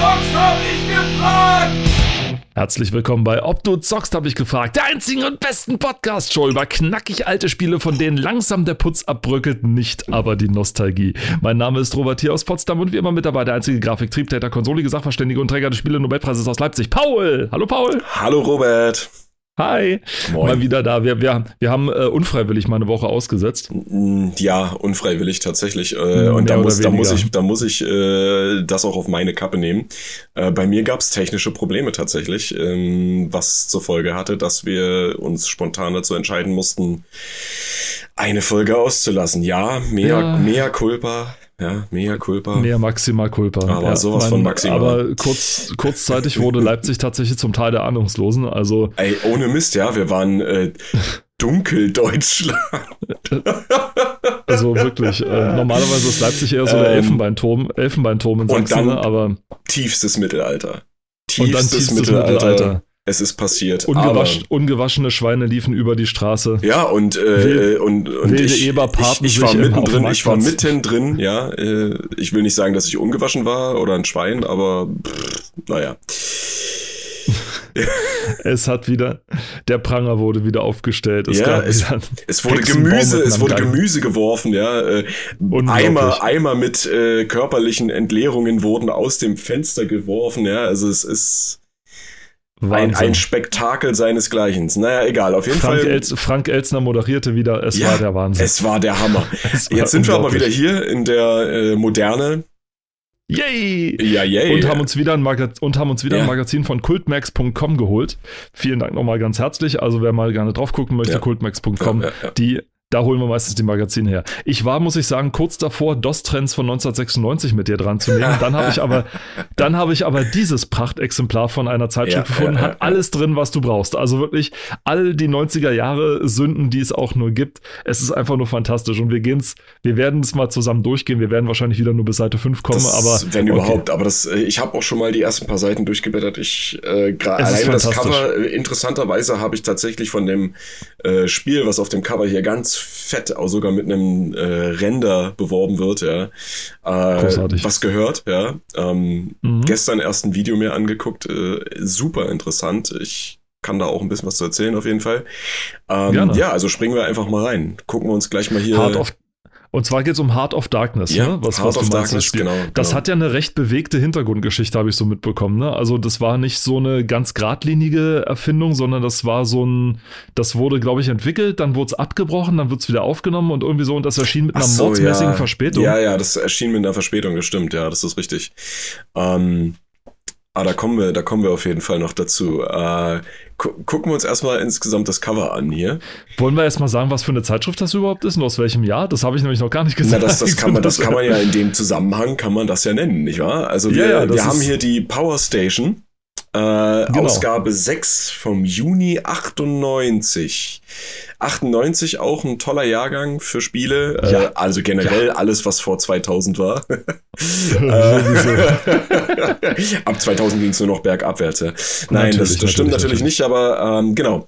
zockst, hab ich gefragt! Herzlich willkommen bei Ob du zockst, habe ich gefragt. Der einzigen und besten Podcast-Show über knackig alte Spiele, von denen langsam der Putz abbröckelt, nicht aber die Nostalgie. Mein Name ist Robert hier aus Potsdam und wie immer mit dabei der einzige Grafik, Triebtäter, konsolige Sachverständige und Träger des Spiele-Nobelpreises aus Leipzig, Paul. Hallo Paul. Hallo Robert. Hi. Moin. Mal wieder da. Wir, wir, wir haben äh, unfreiwillig mal eine Woche ausgesetzt. Mm, Ja, unfreiwillig tatsächlich. Äh, Mehr und da muss, da muss ich, da muss ich äh, das auch auf meine Kappe nehmen. Äh, bei mir gab es technische Probleme tatsächlich, ähm, was zur Folge hatte, dass wir uns spontan dazu entscheiden mussten, eine Folge auszulassen. Ja, mehr, Ja. mehr Culpa. Ja, mehr Culpa. Mehr maximal culpa. Aber sowas von maximal. Aber kurz, kurzzeitig wurde Leipzig tatsächlich zum Teil der Ahnungslosen. Also Ey, ohne Mist, ja, wir waren äh, Dunkeldeutschland. Also wirklich, äh, normalerweise ist Leipzig eher so der Ähm, Elfenbeinturm, Elfenbeinturm in und Sachsen, dann ne? aber Tiefstes Mittelalter. und dann tiefstes Mittelalter. Es ist passiert. Ungewasch, ungewaschene Schweine liefen über die Straße. Ja, und, äh, Wild- und, und ich, Eber ich, ich war mittendrin, ich war mittendrin, ja. Äh, ich will nicht sagen, dass ich ungewaschen war oder ein Schwein, aber pff, naja. Es hat wieder, der Pranger wurde wieder aufgestellt. Es Ja, es- Es wurde Gemüse, es wurde Gang. Gemüse geworfen, ja. Äh. Eimer, Eimer mit äh, körperlichen Entleerungen wurden aus dem Fenster geworfen, ja. Also es ist Wahnsinn. ein Spektakel seinesgleichen. Naja, egal, auf jeden Frank, Fall. Els, Frank Elsner moderierte wieder. Es Ja, war der Wahnsinn. Es war der Hammer. War Jetzt sind wir aber wieder hier in der äh, Moderne. Yay! Ja, yay. Und haben uns wieder ein, Magaz und haben uns wieder Ja. ein Magazin von cultmax.com geholt. Vielen Dank nochmal ganz herzlich. Also wer mal gerne drauf gucken möchte, Ja. ja. die da holen wir meistens die Magazine her. Ich war, muss ich sagen, kurz davor, DOS-Trends von 1996 mit dir dran zu nehmen. Dann habe ich aber, dann habe ich aber dieses Prachtexemplar von einer Zeitschrift Ja, gefunden. ja, Hat ja, alles drin, was du brauchst. Also wirklich all die 90er Jahre Sünden, die es auch nur gibt. Es ist einfach nur fantastisch. Und wir gehen's, wir werden es mal zusammen durchgehen. Wir werden wahrscheinlich wieder nur bis Seite 5 kommen, Das, aber wenn okay. überhaupt, aber das, äh, ich habe auch schon mal die ersten paar Seiten durchgeblättert. Ich äh, ist allein das. Cover. äh, Interessanterweise habe ich tatsächlich von dem äh, Spiel, was auf dem Cover hier ganz fett, auch sogar mit einem äh, Render beworben wird, ja, äh, Großartig. was gehört, ja. Ähm, Mhm. Gestern erst ein Video mir angeguckt, äh, super interessant. Ich kann da auch ein bisschen was zu erzählen auf jeden Fall. Ähm, ja, also springen wir einfach mal rein. Gucken wir uns gleich mal hier. Heart of, und zwar geht es um Heart of Darkness, ja, ne? was, Heart was du of meinst, das Darkness, Spiel. genau. Das genau. hat ja eine recht bewegte Hintergrundgeschichte, habe ich so mitbekommen. Ne? Also das war nicht so eine ganz geradlinige Erfindung, sondern das war so ein, das wurde, glaube ich, entwickelt, dann wurde es abgebrochen, dann wird es wieder aufgenommen und irgendwie so und das erschien mit einer so, mordsmäßigen ja. Verspätung. Ja, ja, das erschien mit einer Verspätung, das stimmt, ja, das ist richtig. Ähm, ah, da kommen wir, da kommen wir auf jeden Fall noch dazu. Äh, gu gucken wir uns erstmal insgesamt das Cover an hier. Wollen wir erst mal sagen, was für eine Zeitschrift das überhaupt ist und aus welchem Jahr? Das habe ich nämlich noch gar nicht Na, gesagt. das, das, kann man, das kann man ja in dem Zusammenhang, kann man das ja nennen, nicht wahr? Also wir, Ja, ja, wir haben hier die Power Station, äh, Genau. Ausgabe 6 vom Juni 98. 98 auch ein toller Jahrgang für Spiele, äh, Ja. also generell alles, was vor 2000 war. Sowieso. Ab 2000 ging es nur noch bergabwärts. Ja. Nein, das, Natürlich, das stimmt natürlich, natürlich, nicht, aber ähm, genau.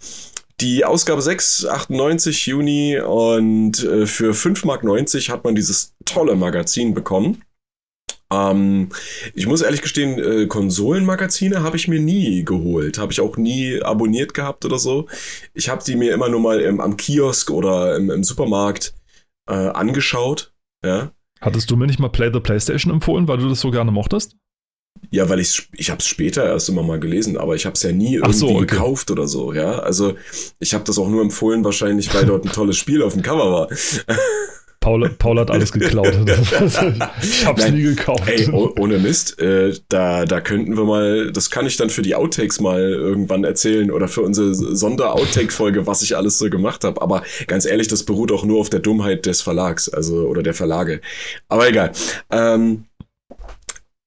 Die Ausgabe 6, 98 Juni und äh, für 5,90 Mark hat man dieses tolle Magazin bekommen. Ähm, ich muss ehrlich gestehen, äh, Konsolenmagazine habe ich mir nie geholt, habe ich auch nie abonniert gehabt oder so. Ich habe die mir immer nur mal im, am Kiosk oder im, im Supermarkt äh, angeschaut. Ja. Hattest du mir nicht mal Play the PlayStation empfohlen, weil du das so gerne mochtest? Ja, weil ich ich habe es später erst immer mal gelesen, aber ich habe es ja nie irgendwie so, okay. gekauft oder so, ja. Also ich habe das auch nur empfohlen, wahrscheinlich, weil dort ein tolles Spiel auf dem Cover war. Paul, Paul hat alles geklaut. ich hab's Nein. nie gekauft. Ey, oh, ohne Mist, äh, da, da könnten wir mal, das kann ich dann für die Outtakes mal irgendwann erzählen oder für unsere Sonder-Outtake-Folge, was ich alles so gemacht habe. Aber ganz ehrlich, das beruht auch nur auf der Dummheit des Verlags, also oder der Verlage. Aber egal. Ähm,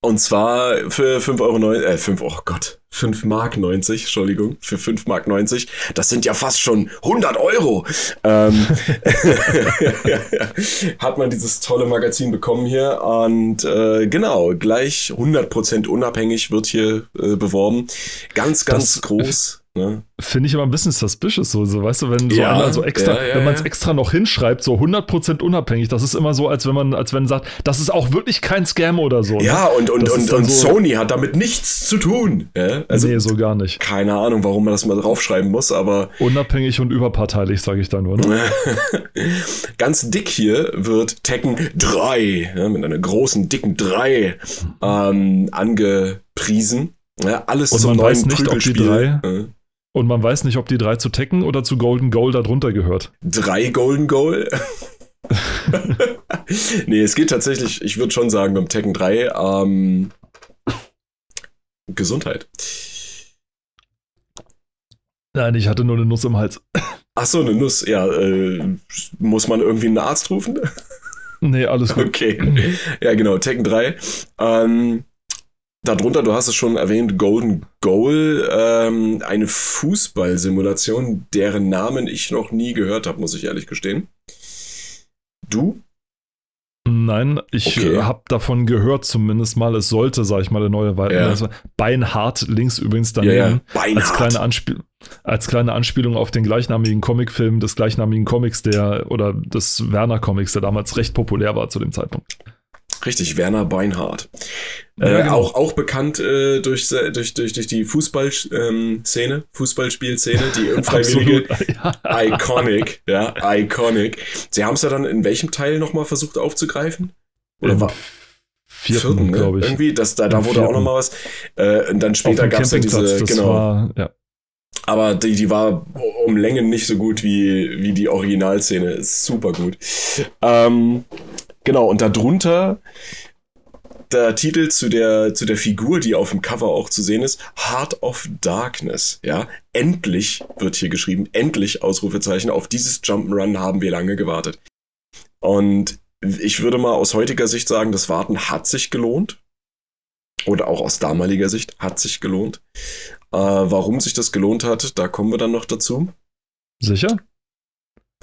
und zwar für 5 Euro, äh, 5, oh Gott, 5 Mark 90, Entschuldigung, für 5 Mark 90. Das sind ja fast schon 100 Euro. Ähm, hat man dieses tolle Magazin bekommen hier und äh, genau, gleich 100% unabhängig wird hier äh, beworben. Ganz, ganz Das- groß. Ne? Finde ich immer ein bisschen suspicious, so, so weißt du, wenn so Ja, einer so extra, ja, ja, wenn man es extra noch hinschreibt, so 100% unabhängig, das ist immer so, als wenn man, als wenn man sagt, das ist auch wirklich kein Scam oder so. Ja, und, und, Das und, dann und so- Sony hat damit nichts zu tun. Also, nee, so gar nicht. keine Ahnung, warum man das mal draufschreiben muss, aber Unabhängig und überparteilich, sage ich da nur. Ne? ganz dick hier wird Tekken 3 ja, mit einer großen, dicken 3 ähm, angepriesen. Ja, alles Und zum man neuen weiß nicht, ob die Prügelspiel. drei- Ja. Und man weiß nicht, ob die drei zu Tekken oder zu Golden Goal darunter gehört. Drei Golden Goal. nee, es geht tatsächlich, ich würde schon sagen, beim Tekken 3, ähm, Gesundheit. Nein, ich hatte nur eine Nuss im Hals. Ach so, eine Nuss. Ja, äh, muss man irgendwie einen Arzt rufen? Nee, alles gut. Okay. Ja, genau, Tekken 3. Ähm, darunter, du hast es schon erwähnt, Golden Goal, ähm, eine Fußballsimulation, deren Namen ich noch nie gehört habe, muss ich ehrlich gestehen. Du? Nein, ich Okay. äh, habe davon gehört zumindest mal, es sollte, sag ich mal, der neue Weiten. Ja. Also Beinhart links übrigens daneben. Als Beinhard. kleine, Anspiel als kleine Anspielung auf den gleichnamigen Comicfilm des gleichnamigen Comics, der oder des Werner Comics, der damals recht populär war zu dem Zeitpunkt. Richtig, Werner Beinhardt. Ja, äh, genau. auch, auch bekannt äh, durch, durch, durch, durch die Fußballszene, Fußballspielszene, die unfreiwillige. Ja. Iconic, ja, iconic. Sie haben es ja dann in welchem Teil nochmal versucht aufzugreifen? Oder Im war vierten, ne? glaube ich. Irgendwie, das, da, da Im wurde auch vierten. nochmal was. Äh, und dann später gab es ja diese, das genau. war, ja. aber die, die war um Längen nicht so gut wie, wie die Originalszene. Super gut. Ähm, genau, und darunter der Titel zu der, zu der Figur, die auf dem Cover auch zu sehen ist, Heart of Darkness. Ja, endlich wird hier geschrieben, endlich Ausrufezeichen. Auf dieses Jump'n'Run haben wir lange gewartet. Und ich würde mal aus heutiger Sicht sagen, das Warten hat sich gelohnt. Oder auch aus damaliger Sicht hat sich gelohnt. Äh, warum sich das gelohnt hat, da kommen wir dann noch dazu. Sicher?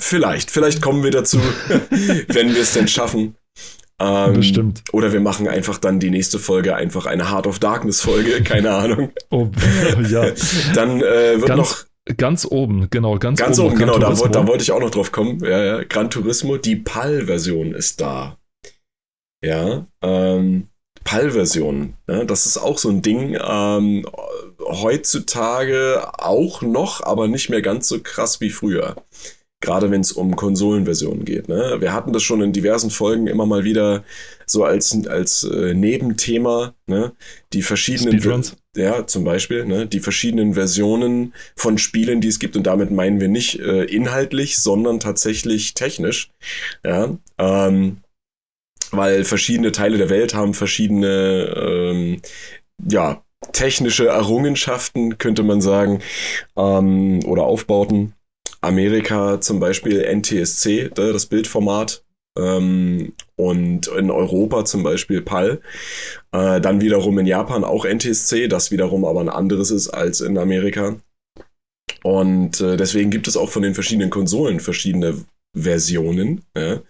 Vielleicht, vielleicht kommen wir dazu, wenn wir es denn schaffen. Ähm, Bestimmt. Oder wir machen einfach dann die nächste Folge einfach eine Heart of Darkness Folge, keine Ahnung. Oh, ja. Dann äh, wird noch Ganz, ganz oben, genau, ganz, ganz oben, Gran genau, da, wollt- da wollte ich auch noch drauf kommen. Ja, ja. Gran Turismo, die PAL-Version ist da. Ja, ähm, PAL-Version, ja, das ist auch so ein Ding. Ähm, heutzutage auch noch, aber nicht mehr ganz so krass wie früher. Gerade wenn es um Konsolenversionen geht. Ne? Wir hatten das schon in diversen Folgen immer mal wieder so als, als äh, Nebenthema, ne? die verschiedenen Speedruns. ja, zum Beispiel, ne, die verschiedenen Versionen von Spielen, die es gibt, und damit meinen wir nicht äh, inhaltlich, sondern tatsächlich technisch. Ja, ähm, weil verschiedene Teile der Welt haben verschiedene, ähm, ja, technische Errungenschaften, könnte man sagen, ähm, oder Aufbauten. Amerika zum Beispiel NTSC, da, das Bildformat, ähm, und in Europa zum Beispiel PAL. Äh, dann wiederum in Japan auch NTSC, das wiederum aber ein anderes ist als in Amerika. Und äh, deswegen gibt es auch von den verschiedenen Konsolen verschiedene Versionen. Ja.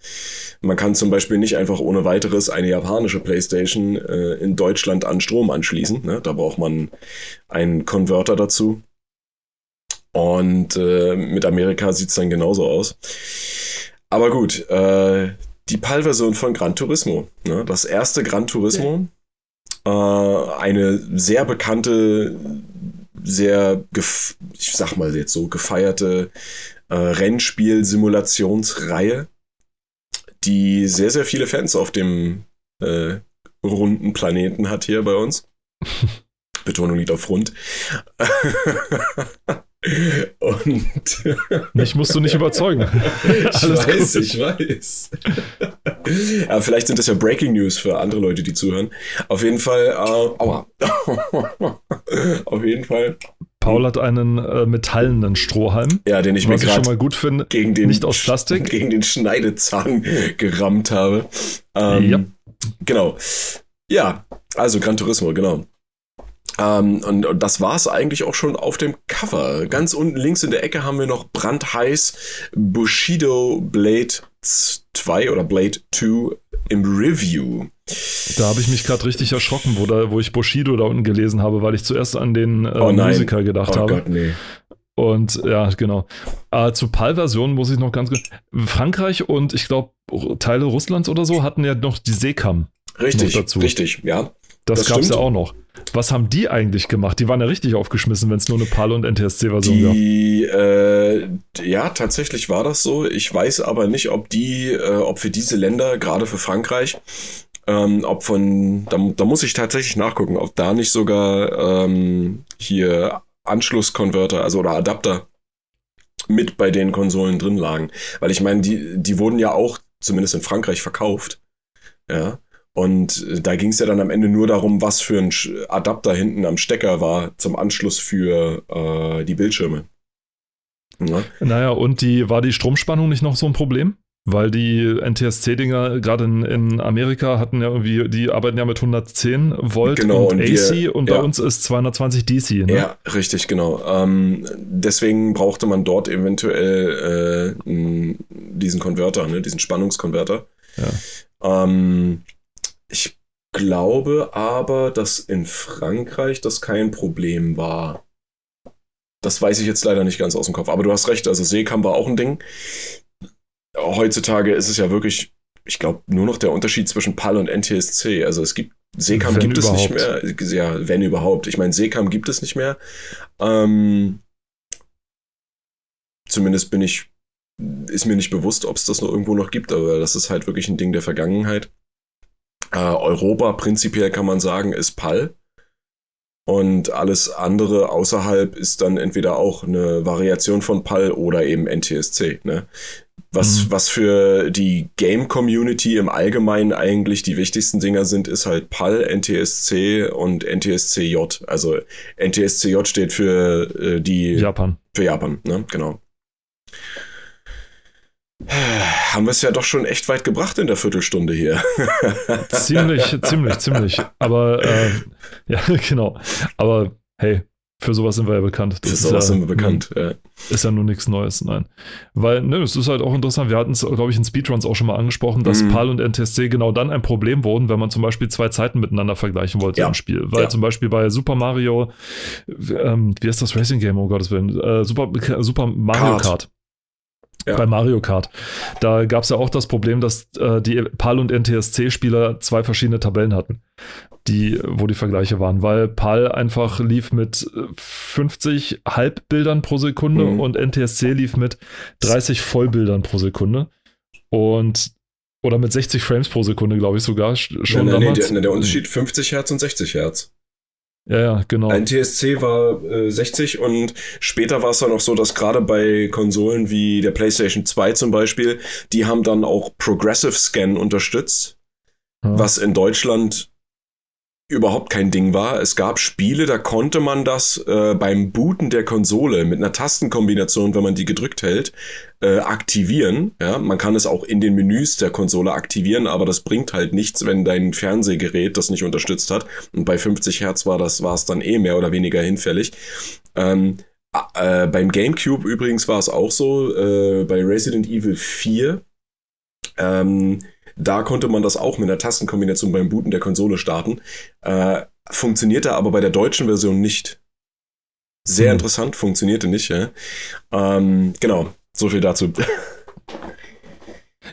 Man kann zum Beispiel nicht einfach ohne weiteres eine japanische PlayStation äh, in Deutschland an Strom anschließen. Ne? Da braucht man einen Konverter dazu. Und äh, mit Amerika sieht es dann genauso aus. Aber gut, äh, die PAL-Version von Gran Turismo. Ne? Das erste Gran Turismo. Äh, eine sehr bekannte, sehr, ich sag mal jetzt so, gefeierte äh, Rennspiel-Simulationsreihe, die sehr, sehr viele Fans auf dem äh, runden Planeten hat hier bei uns. Betonung liegt auf rund. Und Mich musst du nicht überzeugen. ich weiß, gut. ich weiß. Aber vielleicht sind das ja Breaking News für andere Leute, die zuhören. Auf jeden Fall, äh, aua. Auf jeden Fall, Paul hat einen äh, metallenen Strohhalm, ja, den ich mir ich schon gerade mal gut finde. gegen den nicht aus Plastik. gegen den Schneidezahn gerammt habe. Ähm, Ja. Genau. Ja, also Gran Turismo, genau. Ähm, und, und das war es eigentlich auch schon auf dem Cover. Ganz unten links in der Ecke haben wir noch brandheiß Bushido Blade 2 oder Blade 2 im Review. Da habe ich mich gerade richtig erschrocken, wo, da, wo ich Bushido da unten gelesen habe, weil ich zuerst an den äh, oh Musiker gedacht oh habe. Gott, nee. Und ja, genau. Äh, zu PAL-Versionen muss ich noch ganz kurz. Frankreich und ich glaube Teile Russlands oder so hatten ja noch die Seekam. Richtig, dazu. richtig, ja. Das, das gab es ja auch noch. Was haben die eigentlich gemacht? Die waren ja richtig aufgeschmissen, wenn es nur eine PAL- und NTSC-Version gab. Äh, ja, tatsächlich war das so. Ich weiß aber nicht, ob die, äh, ob für diese Länder, gerade für Frankreich, ähm, ob von, da, da, muss ich tatsächlich nachgucken, ob da nicht sogar ähm, hier Anschlusskonverter, also oder Adapter mit bei den Konsolen drin lagen. Weil ich meine, die, die wurden ja auch, zumindest in Frankreich, verkauft. Ja. Und äh, da ging es ja dann am Ende nur darum, was für ein Adapter hinten am Stecker war zum Anschluss für äh, die Bildschirme. Ja. Naja, und die, war die Stromspannung nicht noch so ein Problem? Weil die NTSC-Dinger gerade in, in Amerika hatten ja irgendwie, die arbeiten ja mit 110 Volt genau, und, und AC wir, und bei ja. uns ist 220 DC. Ne? Ja, richtig, genau. Ähm, deswegen brauchte man dort eventuell äh, diesen Konverter, ne, diesen Spannungskonverter. Ja. Ähm, ich glaube aber, dass in Frankreich das kein Problem war. Das weiß ich jetzt leider nicht ganz aus dem Kopf. Aber du hast recht, also Seekam war auch ein Ding. Heutzutage ist es ja wirklich, ich glaube, nur noch der Unterschied zwischen PAL und NTSC. Also es gibt, Seekam gibt überhaupt. es nicht mehr. Ja, wenn überhaupt. Ich meine, Seekam gibt es nicht mehr. Ähm, zumindest bin ich, ist mir nicht bewusst, ob es das noch irgendwo noch gibt, aber das ist halt wirklich ein Ding der Vergangenheit. Äh, Europa prinzipiell kann man sagen, ist PAL. Und alles andere außerhalb ist dann entweder auch eine Variation von PAL oder eben NTSC. Ne? Was, mhm. was für die Game-Community im Allgemeinen eigentlich die wichtigsten Dinger sind, ist halt PAL, NTSC und NTSCJ. Also NTSCJ steht für äh, die Japan. Für Japan, ne? Genau haben wir es ja doch schon echt weit gebracht in der Viertelstunde hier. ziemlich, ziemlich, ziemlich. Aber äh, ja, genau. Aber hey, für sowas sind wir ja bekannt. Das für sowas ja, sind wir bekannt, ja. Ist ja nur nichts Neues, nein. Weil, ne, es ist halt auch interessant, wir hatten es, glaube ich, in Speedruns auch schon mal angesprochen, dass mhm. PAL und NTSC genau dann ein Problem wurden, wenn man zum Beispiel zwei Zeiten miteinander vergleichen wollte ja. im Spiel. Weil ja. zum Beispiel bei Super Mario, ähm, wie heißt das Racing Game, oh Gottes Willen, äh, Super, Super Mario Kart. Kart ja. Bei Mario Kart. Da gab es ja auch das Problem, dass äh, die PAL und NTSC-Spieler zwei verschiedene Tabellen hatten, die, wo die Vergleiche waren, weil PAL einfach lief mit 50 Halbbildern pro Sekunde mhm. und NTSC lief mit 30 Vollbildern pro Sekunde. Und oder mit 60 Frames pro Sekunde, glaube ich sogar. Schon nein, nein, damals. Nee, der, der Unterschied 50 Hertz und 60 Hertz. Ja, ja, genau. Ein TSC war äh, 60 und später war es dann auch so, dass gerade bei Konsolen wie der PlayStation 2 zum Beispiel, die haben dann auch Progressive Scan unterstützt, ja. was in Deutschland überhaupt kein Ding war. Es gab Spiele, da konnte man das äh, beim Booten der Konsole mit einer Tastenkombination, wenn man die gedrückt hält, äh, aktivieren. Ja, man kann es auch in den Menüs der Konsole aktivieren, aber das bringt halt nichts, wenn dein Fernsehgerät das nicht unterstützt hat. Und bei 50 Hertz war das war es dann eh mehr oder weniger hinfällig. Ähm, äh, beim GameCube übrigens war es auch so, äh, bei Resident Evil 4. Ähm, da konnte man das auch mit einer Tastenkombination beim Booten der Konsole starten. Äh, funktionierte aber bei der deutschen Version nicht. Sehr hm. interessant, funktionierte nicht. Ja? Ähm, genau, so viel dazu.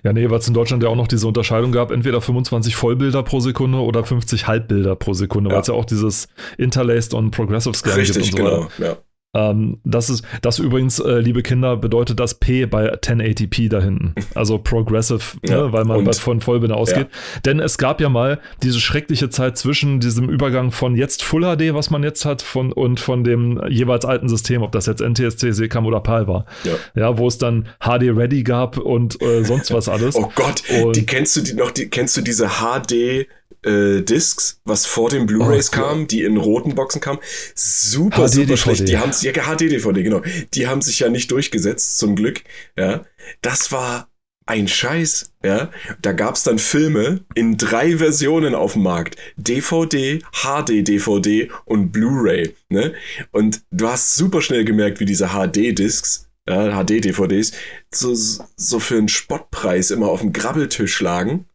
Ja, nee, weil es in Deutschland ja auch noch diese Unterscheidung gab, entweder 25 Vollbilder pro Sekunde oder 50 Halbbilder pro Sekunde, ja. weil es ja auch dieses Interlaced und Progressive Scan Richtig, gibt und so genau, Ja. Ähm, das ist, das übrigens, äh, liebe Kinder, bedeutet das P bei 1080p da hinten. Also progressive, ja, ne, weil man und, von Vollbinde ausgeht. Ja. Denn es gab ja mal diese schreckliche Zeit zwischen diesem Übergang von jetzt Full HD, was man jetzt hat, von, und von dem jeweils alten System, ob das jetzt NTSC, SECAM oder PAL war. Ja. ja, wo es dann HD Ready gab und äh, sonst was alles. oh Gott, und, die kennst du die noch, die, kennst du diese HD äh, Discs, was vor den Blu-rays oh, kam, die in roten Boxen kamen. Super, HD super schlecht. Die haben ja HD-DVD, genau. Die haben sich ja nicht durchgesetzt, zum Glück. Ja, das war ein Scheiß, ja. Da gab's dann Filme in drei Versionen auf dem Markt. DVD, HD-DVD und Blu-ray, ne? Und du hast super schnell gemerkt, wie diese HD-Discs, ja, HD-DVDs, so, so für einen Spottpreis immer auf dem Grabbeltisch lagen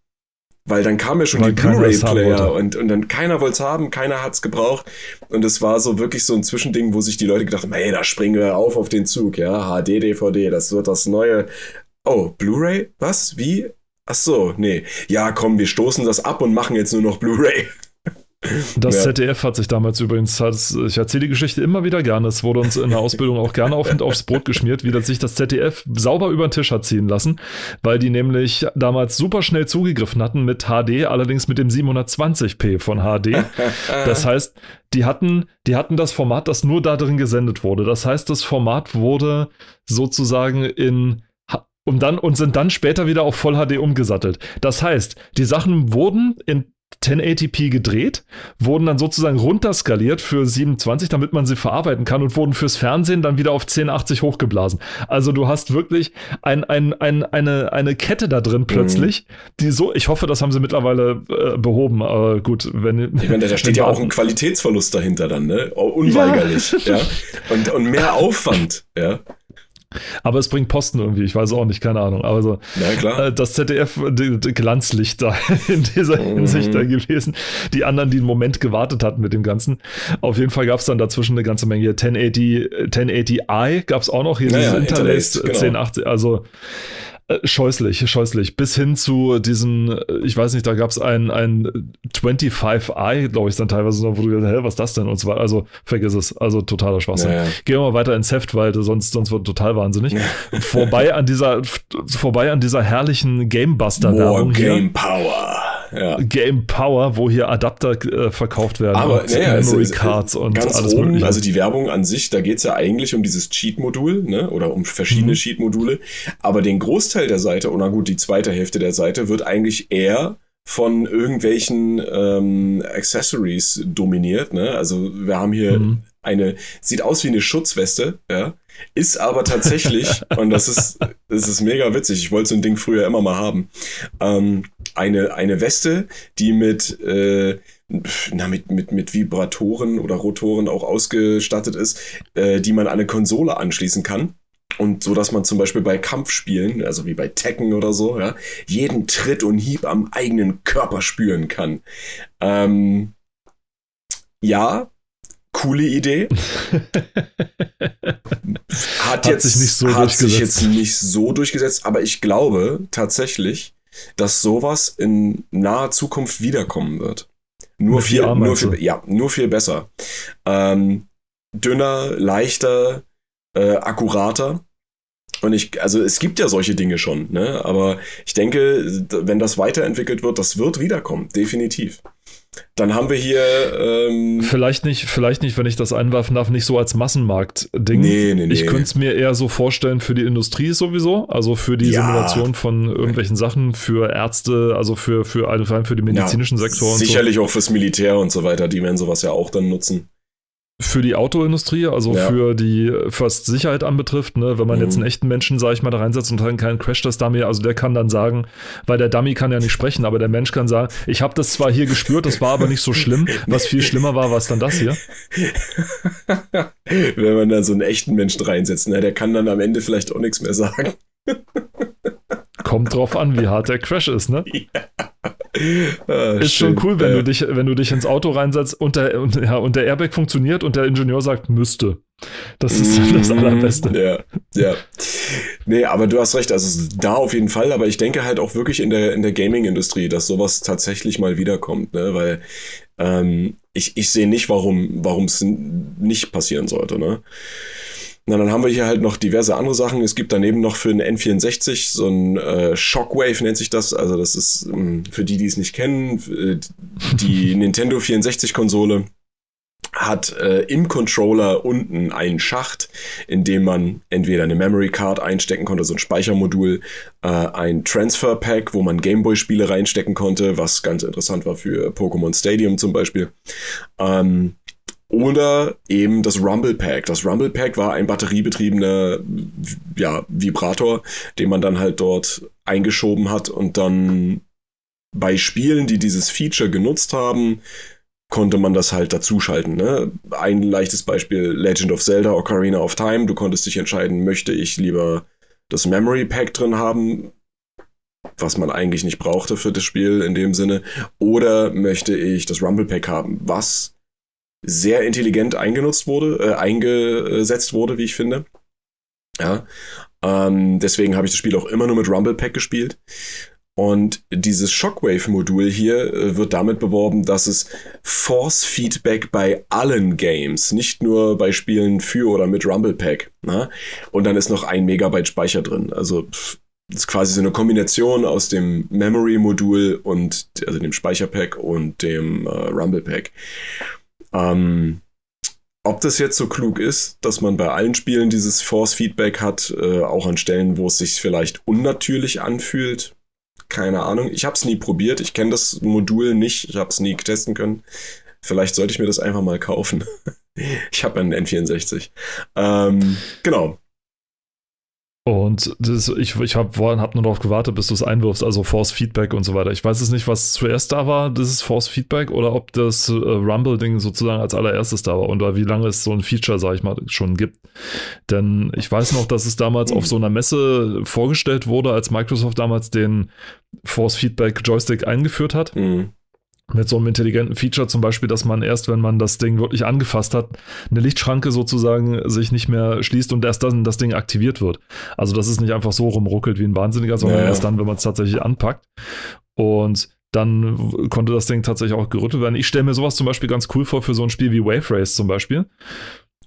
Weil dann kam ja schon Weil die Blu-ray-Player und, und dann keiner wollte es haben, keiner hat es gebraucht. Und es war so wirklich so ein Zwischending, wo sich die Leute gedacht haben, hey, da springen wir auf auf den Zug, ja, HD, DVD, das wird das neue. Oh, Blu-ray? Was? Wie? Ach so, nee. Ja, komm, wir stoßen das ab und machen jetzt nur noch Blu-ray. Das Ja. ZDF hat sich damals übrigens, hat, ich erzähle die Geschichte immer wieder gerne, es wurde uns in der Ausbildung auch gerne auf, aufs Brot geschmiert, wie das sich das ZDF sauber über den Tisch hat ziehen lassen, weil die nämlich damals super schnell zugegriffen hatten mit HD, allerdings mit dem 720p von HD. Das heißt, die hatten, die hatten das Format, das nur da drin gesendet wurde. Das heißt, das Format wurde sozusagen in und dann und sind dann später wieder auf Voll HD umgesattelt. Das heißt, die Sachen wurden in 1080p gedreht, wurden dann sozusagen runterskaliert für 27, damit man sie verarbeiten kann und wurden fürs Fernsehen dann wieder auf 1080 hochgeblasen. Also du hast wirklich ein, ein, ein, eine, eine Kette da drin plötzlich, die so, ich hoffe, das haben sie mittlerweile äh, behoben, aber gut, wenn... Ich meine, da steht ja auch ein Qualitätsverlust dahinter dann, ne? Oh, Unweigerlich, ja. Und, und mehr Aufwand, ja. Aber es bringt Posten irgendwie, ich weiß auch nicht, keine Ahnung. Aber so, klar. äh, das ZDF, die, die Glanzlicht da in dieser Mhm. Hinsicht da gewesen. Die anderen, die einen Moment gewartet hatten mit dem Ganzen. Auf jeden Fall gab es dann dazwischen eine ganze Menge. 1080, 1080i gab es auch noch, hier Ja, dieses ja, Interlaced interlaced, genau. 1080, also äh, scheußlich, scheußlich. Bis hin zu diesen, äh, ich weiß nicht, da gab es ein, ein 25i, glaube ich, dann teilweise noch, wo du gesagt hä, was ist das denn? Und zwar, also vergiss es, also totaler Schwachsinn. Ja, ja. Gehen wir mal weiter ins Heft, weil sonst, sonst wird total wahnsinnig. vorbei an dieser, vorbei an dieser herrlichen Gamebuster-Werbung. Game Power. Ja. Game Power, wo hier Adapter äh, verkauft werden Aber und es Memory ist- Cards und ganz alles oben, mögliche. also die Werbung an sich, da geht's ja eigentlich um dieses Cheat-Modul, ne? Oder um verschiedene Mhm. Cheat-Module. Aber den Großteil der Seite, oder gut, die zweite Hälfte der Seite, wird eigentlich eher von irgendwelchen ähm, Accessories dominiert. Ne? Also wir haben hier Mhm. eine, sieht aus wie eine Schutzweste, ja, ist aber tatsächlich, und das ist, das ist mega witzig, ich wollte so ein Ding früher immer mal haben, ähm, eine, eine Weste, die mit, äh, na, mit, mit, mit Vibratoren oder Rotoren auch ausgestattet ist, äh, die man an eine Konsole anschließen kann. Und so, dass man zum Beispiel bei Kampfspielen, also wie bei Tekken oder so, ja, jeden Tritt und Hieb am eigenen Körper spüren kann. Ähm, ja, coole Idee. Hat, Hat jetzt, sich nicht so hat sich jetzt nicht so durchgesetzt, aber ich glaube tatsächlich, dass sowas in naher Zukunft wiederkommen wird. Nur viel, VR nur viel, ja, nur viel besser. Ähm, dünner, leichter, äh, akkurater. Und ich, also es gibt ja solche Dinge schon, ne? Aber ich denke, wenn das weiterentwickelt wird, das wird wiederkommen, definitiv. Dann haben wir hier, ähm, Vielleicht nicht, vielleicht nicht, wenn ich das einwerfen darf, nicht so als Massenmarkt-Ding. Nee, nee, nee. Ich könnte es mir eher so vorstellen für die Industrie sowieso, also für die Ja. Simulation von irgendwelchen Sachen, für Ärzte, also für, für, vor allem für die medizinischen ja, Sektoren. und so. Sicherlich auch fürs Militär und so weiter, die werden sowas ja auch dann nutzen. Für die Autoindustrie, also Ja. für die, was Sicherheit anbetrifft, ne, wenn man Mhm. jetzt einen echten Menschen, sage ich mal, da reinsetzt und dann keinen Crash-Test-Dummy, also der kann dann sagen, weil der Dummy kann ja nicht sprechen, aber der Mensch kann sagen, ich habe das zwar hier gespürt, das war aber nicht so schlimm. Was viel schlimmer war, war es dann das hier. Wenn man da so einen echten Menschen reinsetzt, ne, der kann dann am Ende vielleicht auch nichts mehr sagen. Kommt drauf an, wie hart der Crash ist, ne? Ah, Ist schön. schon cool, wenn Äh, du dich, wenn du dich ins Auto reinsetzt und der, und, ja, und der Airbag funktioniert und der Ingenieur sagt, müsste. Das ist das Mhm, Allerbeste. Ja, ja. Nee, aber du hast recht, also da auf jeden Fall, aber ich denke halt auch wirklich in der, in der Gaming-Industrie, dass sowas tatsächlich mal wiederkommt, ne? Weil ähm, ich, ich sehe nicht, warum warum es nicht passieren sollte, ne? Na, dann haben wir hier halt noch diverse andere Sachen. Es gibt daneben noch für den N64 so ein äh, Shockwave nennt sich das. Also das ist ähm, für die, die es nicht kennen, äh, die Nintendo 64-Konsole hat äh, im Controller unten einen Schacht, in dem man entweder eine Memory Card einstecken konnte, so ein Speichermodul, äh, ein Transfer Pack, wo man Gameboy-Spiele reinstecken konnte, was ganz interessant war für Pokémon Stadium zum Beispiel. Ähm, oder eben das Rumble Pack. Das Rumble Pack war ein batteriebetriebener ja, Vibrator, den man dann halt dort eingeschoben hat und dann bei Spielen, die dieses Feature genutzt haben, konnte man das halt dazuschalten. Ne? Ein leichtes Beispiel, Legend of Zelda Ocarina of Time. Du konntest dich entscheiden, möchte ich lieber das Memory Pack drin haben was man eigentlich nicht brauchte für das Spiel in dem Sinne, oder möchte ich das Rumble Pack haben, was sehr intelligent eingenutzt wurde, äh, eingesetzt wurde, wie ich finde. Ja, ähm, deswegen habe ich das Spiel auch immer nur mit Rumble Pack gespielt. Und dieses Shockwave-Modul hier äh, wird damit beworben, dass es Force-Feedback bei allen Games, nicht nur bei Spielen für oder mit Rumble Pack. Na? Ne? Und dann ist noch ein Megabyte Speicher drin. Also pff, ist quasi so eine Kombination aus dem Memory-Modul und also dem Speicherpack und dem äh, Rumble Pack. Ähm, ob das jetzt so klug ist, dass man bei allen Spielen dieses Force-Feedback hat, äh, auch an Stellen, wo es sich vielleicht unnatürlich anfühlt, keine Ahnung. Ich habe es nie probiert. Ich kenne das Modul nicht. Ich habe es nie testen können. Vielleicht sollte ich mir das einfach mal kaufen. ich habe einen N64. Ähm, genau. Und das, ich, ich habe hab nur darauf gewartet, bis du es einwirfst, also Force Feedback und so weiter. Ich weiß es nicht, was zuerst da war, das ist Force Feedback, oder ob das äh, Rumble-Ding sozusagen als allererstes da war und wie lange es so ein Feature, sag ich mal, schon gibt. Denn ich weiß noch, dass es damals auf so einer Messe vorgestellt wurde, als Microsoft damals den Force Feedback Joystick eingeführt hat. Mhm mit so einem intelligenten Feature zum Beispiel, dass man erst, wenn man das Ding wirklich angefasst hat, eine Lichtschranke sozusagen sich nicht mehr schließt und erst dann das Ding aktiviert wird. Also dass es nicht einfach so rumruckelt wie ein Wahnsinniger, sondern ja. erst dann, wenn man es tatsächlich anpackt. Und dann konnte das Ding tatsächlich auch gerüttelt werden. Ich stelle mir sowas zum Beispiel ganz cool vor für so ein Spiel wie Wave Race zum Beispiel,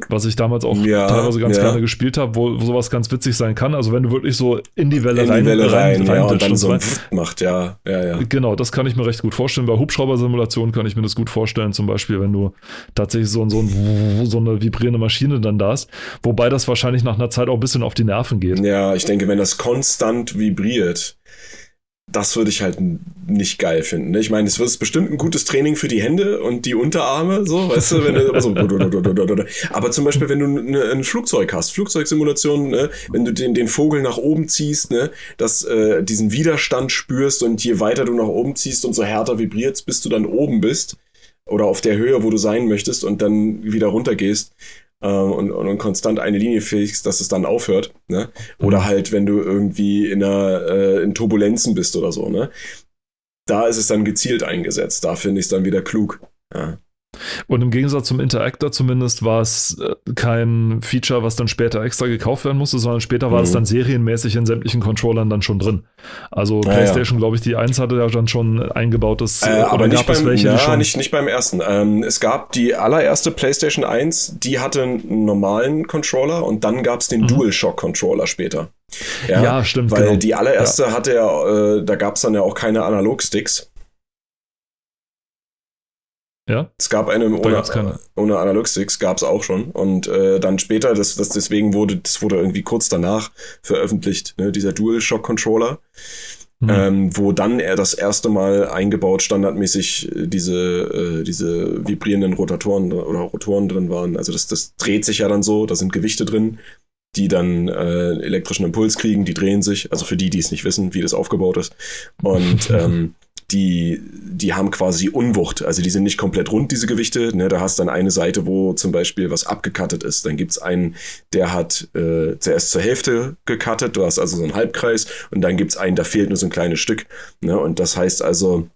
was ich damals auch ja, teilweise ganz ja. gerne gespielt habe, wo, wo, sowas ganz witzig sein kann. Also wenn du wirklich so in die Welle in rein, die Welle rein, rein, rein, ja, und dann so ein macht, ja, ja, ja. Genau, das kann ich mir recht gut vorstellen. Bei Hubschraubersimulationen kann ich mir das gut vorstellen, zum Beispiel, wenn du tatsächlich so, so, ein, so eine vibrierende Maschine dann da hast, wobei das wahrscheinlich nach einer Zeit auch ein bisschen auf die Nerven geht. Ja, ich denke, wenn das konstant vibriert, das würde ich halt nicht geil finden. Ne? Ich meine, es wird bestimmt ein gutes Training für die Hände und die Unterarme, so, weißt du, wenn du so, aber zum Beispiel, wenn du ein Flugzeug hast, Flugzeugsimulation, ne, wenn du den, den Vogel nach oben ziehst, ne, dass äh, diesen Widerstand spürst und je weiter du nach oben ziehst, umso härter vibriert bis du dann oben bist oder auf der Höhe, wo du sein möchtest und dann wieder runtergehst und, und konstant eine Linie fegst, dass es dann aufhört. Ne? Oder mhm. halt, wenn du irgendwie in, einer, äh, in Turbulenzen bist oder so. Ne? Da ist es dann gezielt eingesetzt. Da finde ich es dann wieder klug. Ja. Und im Gegensatz zum Interactor zumindest war es äh, kein Feature, was dann später extra gekauft werden musste, sondern später war es mhm. dann serienmäßig in sämtlichen Controllern dann schon drin. Also ja, PlayStation, ja. glaube ich, die 1 hatte ja dann schon eingebautes. Äh, aber nicht beim, welche, ja, nicht, nicht beim ersten. Ähm, es gab die allererste PlayStation 1, die hatte einen normalen Controller und dann gab es den mhm. DualShock-Controller später. Ja, ja, stimmt. Weil genau. die allererste ja. hatte ja, äh, da gab es dann ja auch keine Analog-Sticks. Ja. Es gab eine ohne, ohne Analogsticks, gab es auch schon. Und äh, dann später, das, das deswegen wurde, das wurde irgendwie kurz danach veröffentlicht, ne, dieser DualShock Controller. Mhm. Ähm, wo dann er das erste Mal eingebaut standardmäßig äh, diese, äh, diese vibrierenden Rotatoren oder Rotoren drin waren. Also das, das dreht sich ja dann so, da sind Gewichte drin, die dann äh, elektrischen Impuls kriegen, die drehen sich. Also für die, die es nicht wissen, wie das aufgebaut ist. Und ähm, die, die haben quasi Unwucht. Also die sind nicht komplett rund, diese Gewichte. Ne? Da hast dann eine Seite, wo zum Beispiel was abgekattet ist. Dann gibt's einen, der hat äh, zuerst zur Hälfte gekattet. Du hast also so einen Halbkreis. Und dann gibt's einen, da fehlt nur so ein kleines Stück. Ne? Und das heißt also,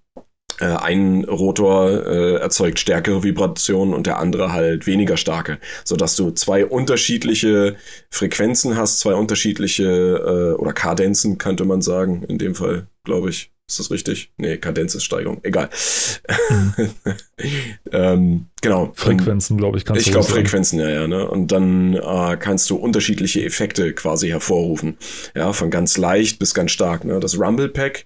äh, ein Rotor äh, erzeugt stärkere Vibrationen und der andere halt weniger starke, sodass du zwei unterschiedliche Frequenzen hast, zwei unterschiedliche äh, oder Kadenzen könnte man sagen, in dem Fall, glaube ich. Ist das richtig? Nee, Kadenz ist Steigerung. Egal. Mhm. ähm, genau. Frequenzen, glaube ich, kannst du Ich glaube Frequenzen, ja, ja. Ne? Und dann äh, kannst du unterschiedliche Effekte quasi hervorrufen. Ja, von ganz leicht bis ganz stark. Ne? Das Rumble Pack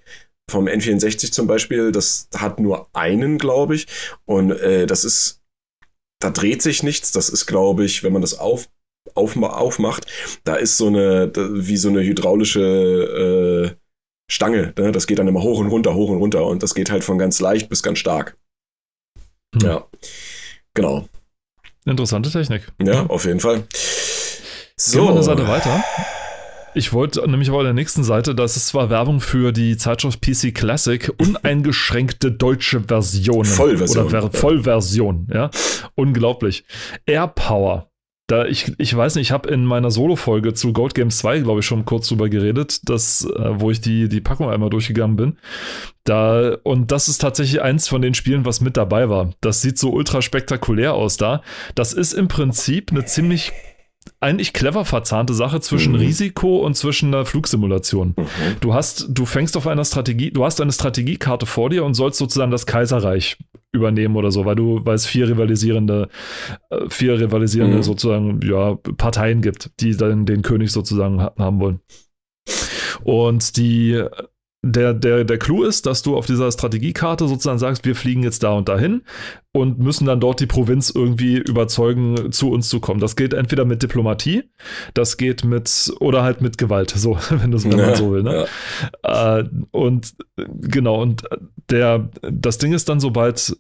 vom N64 zum Beispiel, das hat nur einen, glaube ich. Und äh, das ist, da dreht sich nichts. Das ist, glaube ich, wenn man das auf, auf, aufmacht, da ist so eine, wie so eine hydraulische äh, Stange. Ne? Das geht dann immer hoch und runter, hoch und runter. Und das geht halt von ganz leicht bis ganz stark. Hm. Ja. Genau. Interessante Technik. Ja, auf jeden Fall. So. Gehen wir eine Seite weiter. Ich wollte nämlich aber auf der nächsten Seite, das ist zwar Werbung für die Zeitschrift PC Classic, uneingeschränkte deutsche Version. Vollversion. Oder Ver Vollversion, ja. Unglaublich. AirPower da ich, ich weiß nicht, ich habe in meiner Solo-Folge zu Gold Games 2, glaube ich, schon kurz drüber geredet, dass, äh, wo ich die, die Packung einmal durchgegangen bin. Da, und das ist tatsächlich eins von den Spielen, was mit dabei war. Das sieht so ultra spektakulär aus da. Das ist im Prinzip eine ziemlich eigentlich clever verzahnte Sache zwischen mhm. Risiko und zwischen einer Flugsimulation. Mhm. Du hast, du fängst auf einer Strategie, du hast eine Strategiekarte vor dir und sollst sozusagen das Kaiserreich übernehmen oder so, weil du, weil es vier rivalisierende, äh, vier rivalisierende mhm. sozusagen, ja, Parteien gibt, die dann den König sozusagen haben wollen. Und die der, der, der Clou ist, dass du auf dieser Strategiekarte sozusagen sagst, wir fliegen jetzt da und dahin und müssen dann dort die Provinz irgendwie überzeugen, zu uns zu kommen. Das geht entweder mit Diplomatie, das geht mit, oder halt mit Gewalt, so, wenn du es ja, so will. Ne? Ja. Äh, und genau, und der, das Ding ist dann, sobald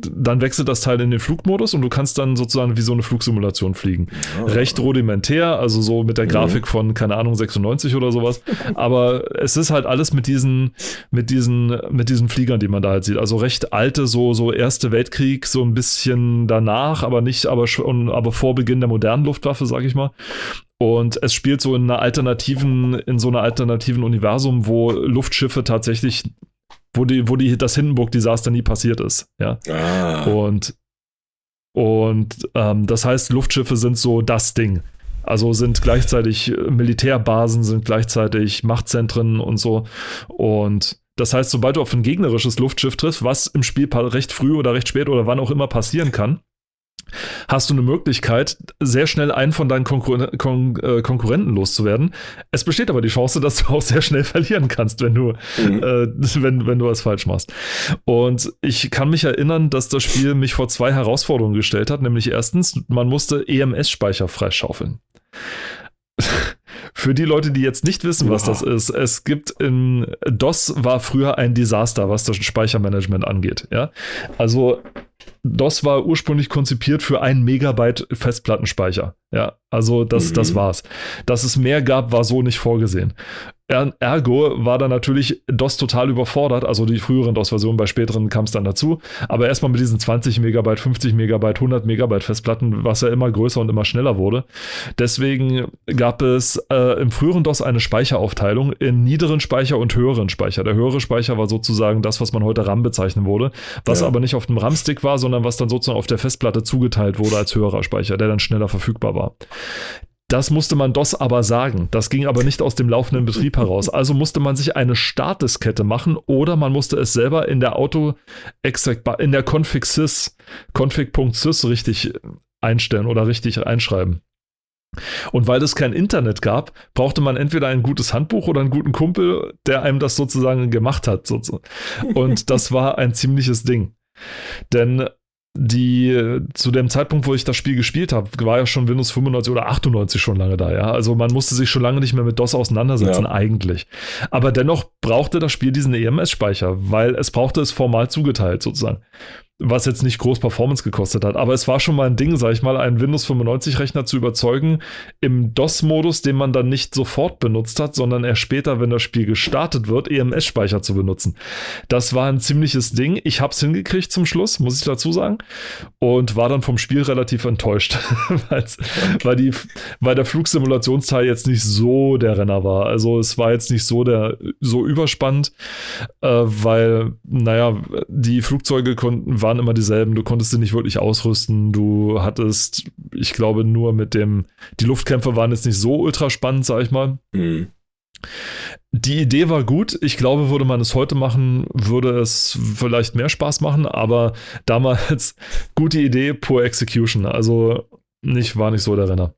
dann wechselt das Teil in den Flugmodus und du kannst dann sozusagen wie so eine Flugsimulation fliegen. Oh. Recht rudimentär, also so mit der mhm. Grafik von, keine Ahnung, 96 oder sowas. Aber es ist halt alles mit diesen, mit diesen, mit diesen Fliegern, die man da halt sieht. Also recht alte, so, so Erste Weltkrieg, so ein bisschen danach, aber nicht, aber, aber vor Beginn der modernen Luftwaffe, sag ich mal. Und es spielt so in einer alternativen, in so einer alternativen Universum, wo Luftschiffe tatsächlich wo, die, wo die, das Hindenburg-Desaster nie passiert ist. Ja. Ah. Und, und ähm, das heißt, Luftschiffe sind so das Ding. Also sind gleichzeitig Militärbasen, sind gleichzeitig Machtzentren und so. Und das heißt, sobald du auf ein gegnerisches Luftschiff triffst, was im Spiel recht früh oder recht spät oder wann auch immer passieren kann, hast du eine Möglichkeit, sehr schnell einen von deinen Konkurren Kon äh, Konkurrenten loszuwerden. Es besteht aber die Chance, dass du auch sehr schnell verlieren kannst, wenn du, mhm. äh, wenn, wenn du was falsch machst. Und ich kann mich erinnern, dass das Spiel mich vor zwei Herausforderungen gestellt hat, nämlich erstens, man musste EMS-Speicher freischaufeln. Für die Leute, die jetzt nicht wissen, was das ist, es gibt in DOS war früher ein Desaster, was das Speichermanagement angeht. Ja, also DOS war ursprünglich konzipiert für einen Megabyte Festplattenspeicher. Ja, also das, mhm. das war's. Dass es mehr gab, war so nicht vorgesehen. Ergo war dann natürlich DOS total überfordert, also die früheren DOS-Versionen, bei späteren kam es dann dazu. Aber erstmal mit diesen 20 Megabyte, 50 Megabyte, 100 Megabyte Festplatten, was ja immer größer und immer schneller wurde. Deswegen gab es äh, im früheren DOS eine Speicheraufteilung in niederen Speicher und höheren Speicher. Der höhere Speicher war sozusagen das, was man heute RAM bezeichnen würde, was ja. aber nicht auf dem RAM-Stick war, sondern was dann sozusagen auf der Festplatte zugeteilt wurde als höherer Speicher, der dann schneller verfügbar war. Das musste man DOS aber sagen. Das ging aber nicht aus dem laufenden Betrieb heraus. Also musste man sich eine Startdiskette machen oder man musste es selber in der Auto in der config.sys, config.sys richtig einstellen oder richtig einschreiben. Und weil es kein Internet gab, brauchte man entweder ein gutes Handbuch oder einen guten Kumpel, der einem das sozusagen gemacht hat. Und das war ein ziemliches Ding. Denn die zu dem Zeitpunkt, wo ich das Spiel gespielt habe, war ja schon Windows 95 oder 98 schon lange da, ja. Also man musste sich schon lange nicht mehr mit DOS auseinandersetzen, ja. eigentlich. Aber dennoch brauchte das Spiel diesen EMS-Speicher, weil es brauchte es formal zugeteilt, sozusagen was jetzt nicht groß Performance gekostet hat. Aber es war schon mal ein Ding, sag ich mal, einen Windows 95-Rechner zu überzeugen, im DOS-Modus, den man dann nicht sofort benutzt hat, sondern erst später, wenn das Spiel gestartet wird, EMS-Speicher zu benutzen. Das war ein ziemliches Ding. Ich hab's hingekriegt zum Schluss, muss ich dazu sagen. Und war dann vom Spiel relativ enttäuscht, weil, die, weil der Flugsimulationsteil jetzt nicht so der Renner war. Also es war jetzt nicht so der so überspannt, äh, weil, naja, die Flugzeuge konnten, waren waren immer dieselben. Du konntest sie nicht wirklich ausrüsten. Du hattest, ich glaube, nur mit dem, die Luftkämpfe waren jetzt nicht so ultra spannend, sag ich mal. Mhm. Die Idee war gut. Ich glaube, würde man es heute machen, würde es vielleicht mehr Spaß machen, aber damals gute Idee, poor Execution. Also nicht, war nicht so der Renner.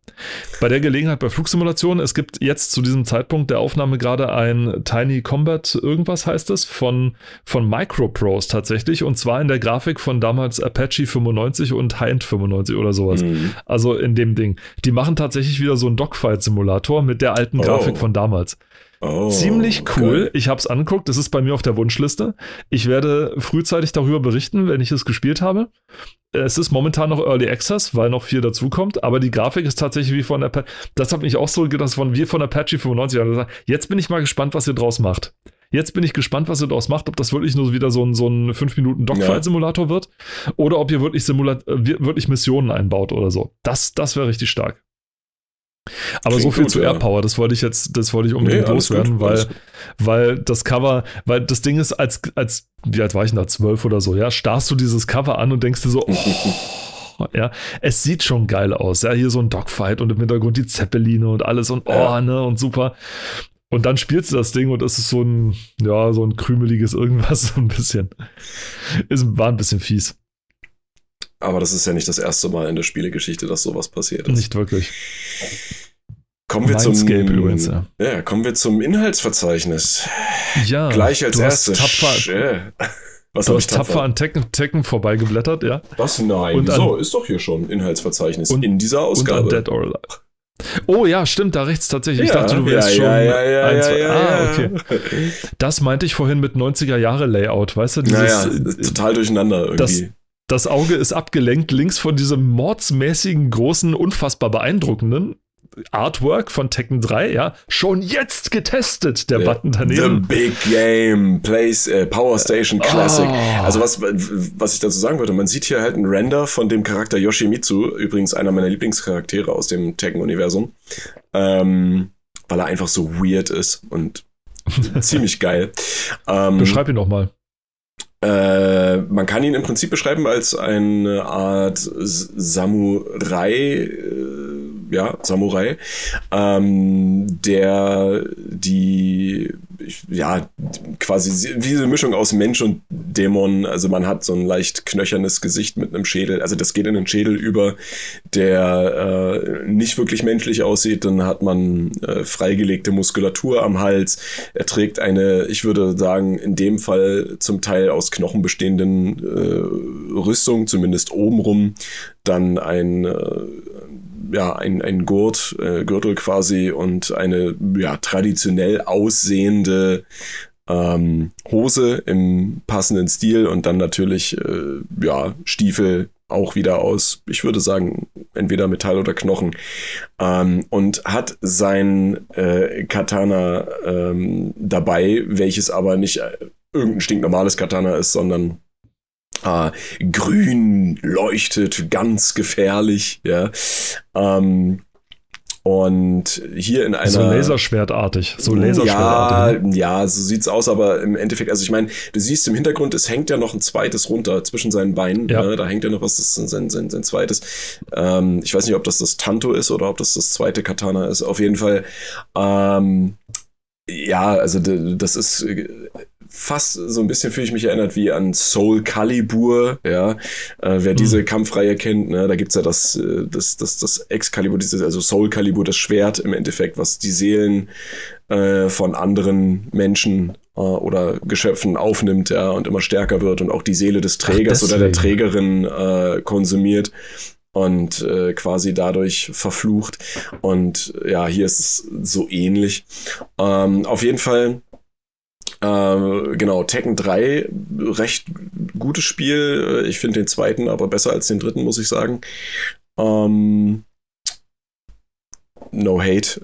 Bei der Gelegenheit bei Flugsimulationen, es gibt jetzt zu diesem Zeitpunkt der Aufnahme gerade ein Tiny Combat, irgendwas heißt es, von, von Microprose tatsächlich, und zwar in der Grafik von damals Apache 95 und Hind 95 oder sowas. Mhm. Also in dem Ding. Die machen tatsächlich wieder so einen Dogfight-Simulator mit der alten oh. Grafik von damals. Oh, Ziemlich cool. Okay. Ich habe es angeguckt. Das ist bei mir auf der Wunschliste. Ich werde frühzeitig darüber berichten, wenn ich es gespielt habe. Es ist momentan noch Early Access, weil noch viel dazukommt, aber die Grafik ist tatsächlich wie von Apache. Das hat mich auch so gedacht, von wie von Apache 95. Jetzt bin ich mal gespannt, was ihr draus macht. Jetzt bin ich gespannt, was ihr daraus macht, ob das wirklich nur wieder so ein, so ein 5-Minuten-Dogfight-Simulator wird oder ob ihr wirklich, Simulat äh, wirklich Missionen einbaut oder so. Das, das wäre richtig stark. Aber Klingt so viel gut, zu ja. Airpower, das wollte ich jetzt, das wollte ich unbedingt nee, loswerden, weil, weil das Cover, weil das Ding ist, als, als, wie alt war ich da, zwölf oder so, ja, starrst du dieses Cover an und denkst dir so, oh, ja, es sieht schon geil aus, ja, hier so ein Dogfight und im Hintergrund die Zeppeline und alles und oh, ja. ne, und super. Und dann spielst du das Ding und es ist so ein, ja, so ein krümeliges irgendwas, so ein bisschen. Ist, war ein bisschen fies. Aber das ist ja nicht das erste Mal in der Spielegeschichte, dass sowas passiert ist. Nicht wirklich. Kommen wir Mindscape zum übrigens, ja. ja. kommen wir zum Inhaltsverzeichnis. Ja. Gleich als erstes. Tapfer, Was du hast tapfer, tapfer an Tekken, Tekken vorbeigeblättert, ja? Was? Nein. Und so, ist doch hier schon Inhaltsverzeichnis und, in dieser Ausgabe. Und an Dead or Alive. Oh ja, stimmt, da rechts tatsächlich. Ja, ich dachte, du wärst ja, schon. Ja, ja, ein, zwei, ah, okay. Das meinte ich vorhin mit 90er Jahre Layout, weißt du? Dieses, naja, total durcheinander irgendwie. Das, das Auge ist abgelenkt links von diesem mordsmäßigen, großen, unfassbar beeindruckenden Artwork von Tekken 3, ja, schon jetzt getestet, der Button daneben. The Big Game, Place, äh, Power Station Classic. Oh. Also was, was ich dazu sagen würde, man sieht hier halt ein Render von dem Charakter Yoshimitsu, übrigens einer meiner Lieblingscharaktere aus dem Tekken-Universum, ähm, weil er einfach so weird ist und ziemlich geil. Ähm, Beschreib ihn doch mal. Äh, man kann ihn im Prinzip beschreiben als eine Art Samurai, äh, ja, Samurai, ähm, der die, ja, quasi wie eine Mischung aus Mensch und Dämon. Also man hat so ein leicht knöchernes Gesicht mit einem Schädel. Also das geht in einen Schädel über, der äh, nicht wirklich menschlich aussieht. Dann hat man äh, freigelegte Muskulatur am Hals. Er trägt eine, ich würde sagen, in dem Fall zum Teil aus Knochen bestehenden äh, Rüstung, zumindest obenrum. Dann ein äh, ja, ein, ein Gurt, äh, Gürtel quasi und eine ja, traditionell aussehende ähm, Hose im passenden Stil und dann natürlich äh, ja, Stiefel auch wieder aus, ich würde sagen, entweder Metall oder Knochen. Ähm, und hat sein äh, Katana ähm, dabei, welches aber nicht äh, irgendein stinknormales Katana ist, sondern äh, grün leuchtet, ganz gefährlich, ja. Ähm, und hier in einer. So laserschwertartig. So laserschwertartig. Ja, ne? ja, so sieht's aus, aber im Endeffekt, also ich meine, du siehst im Hintergrund, es hängt ja noch ein zweites runter zwischen seinen Beinen. Ja. Ne? Da hängt ja noch was, das ist sein, sein, sein zweites. Ähm, ich weiß nicht, ob das das Tanto ist oder ob das das zweite Katana ist. Auf jeden Fall, ähm, ja, also das ist fast so ein bisschen fühle ich mich erinnert wie an Soul Calibur, ja. Äh, wer diese mhm. Kampfreihe kennt, ne, da gibt's ja das, äh, das, das, das Excalibur, dieses, also Soul Calibur, das Schwert im Endeffekt, was die Seelen äh, von anderen Menschen äh, oder Geschöpfen aufnimmt, ja, und immer stärker wird und auch die Seele des Trägers Ach, oder der Trägerin äh, konsumiert und äh, quasi dadurch verflucht. Und ja, hier ist es so ähnlich. Ähm, auf jeden Fall ähm, genau, Tekken 3, recht gutes Spiel. Ich finde den zweiten aber besser als den dritten, muss ich sagen. Ähm, no hate.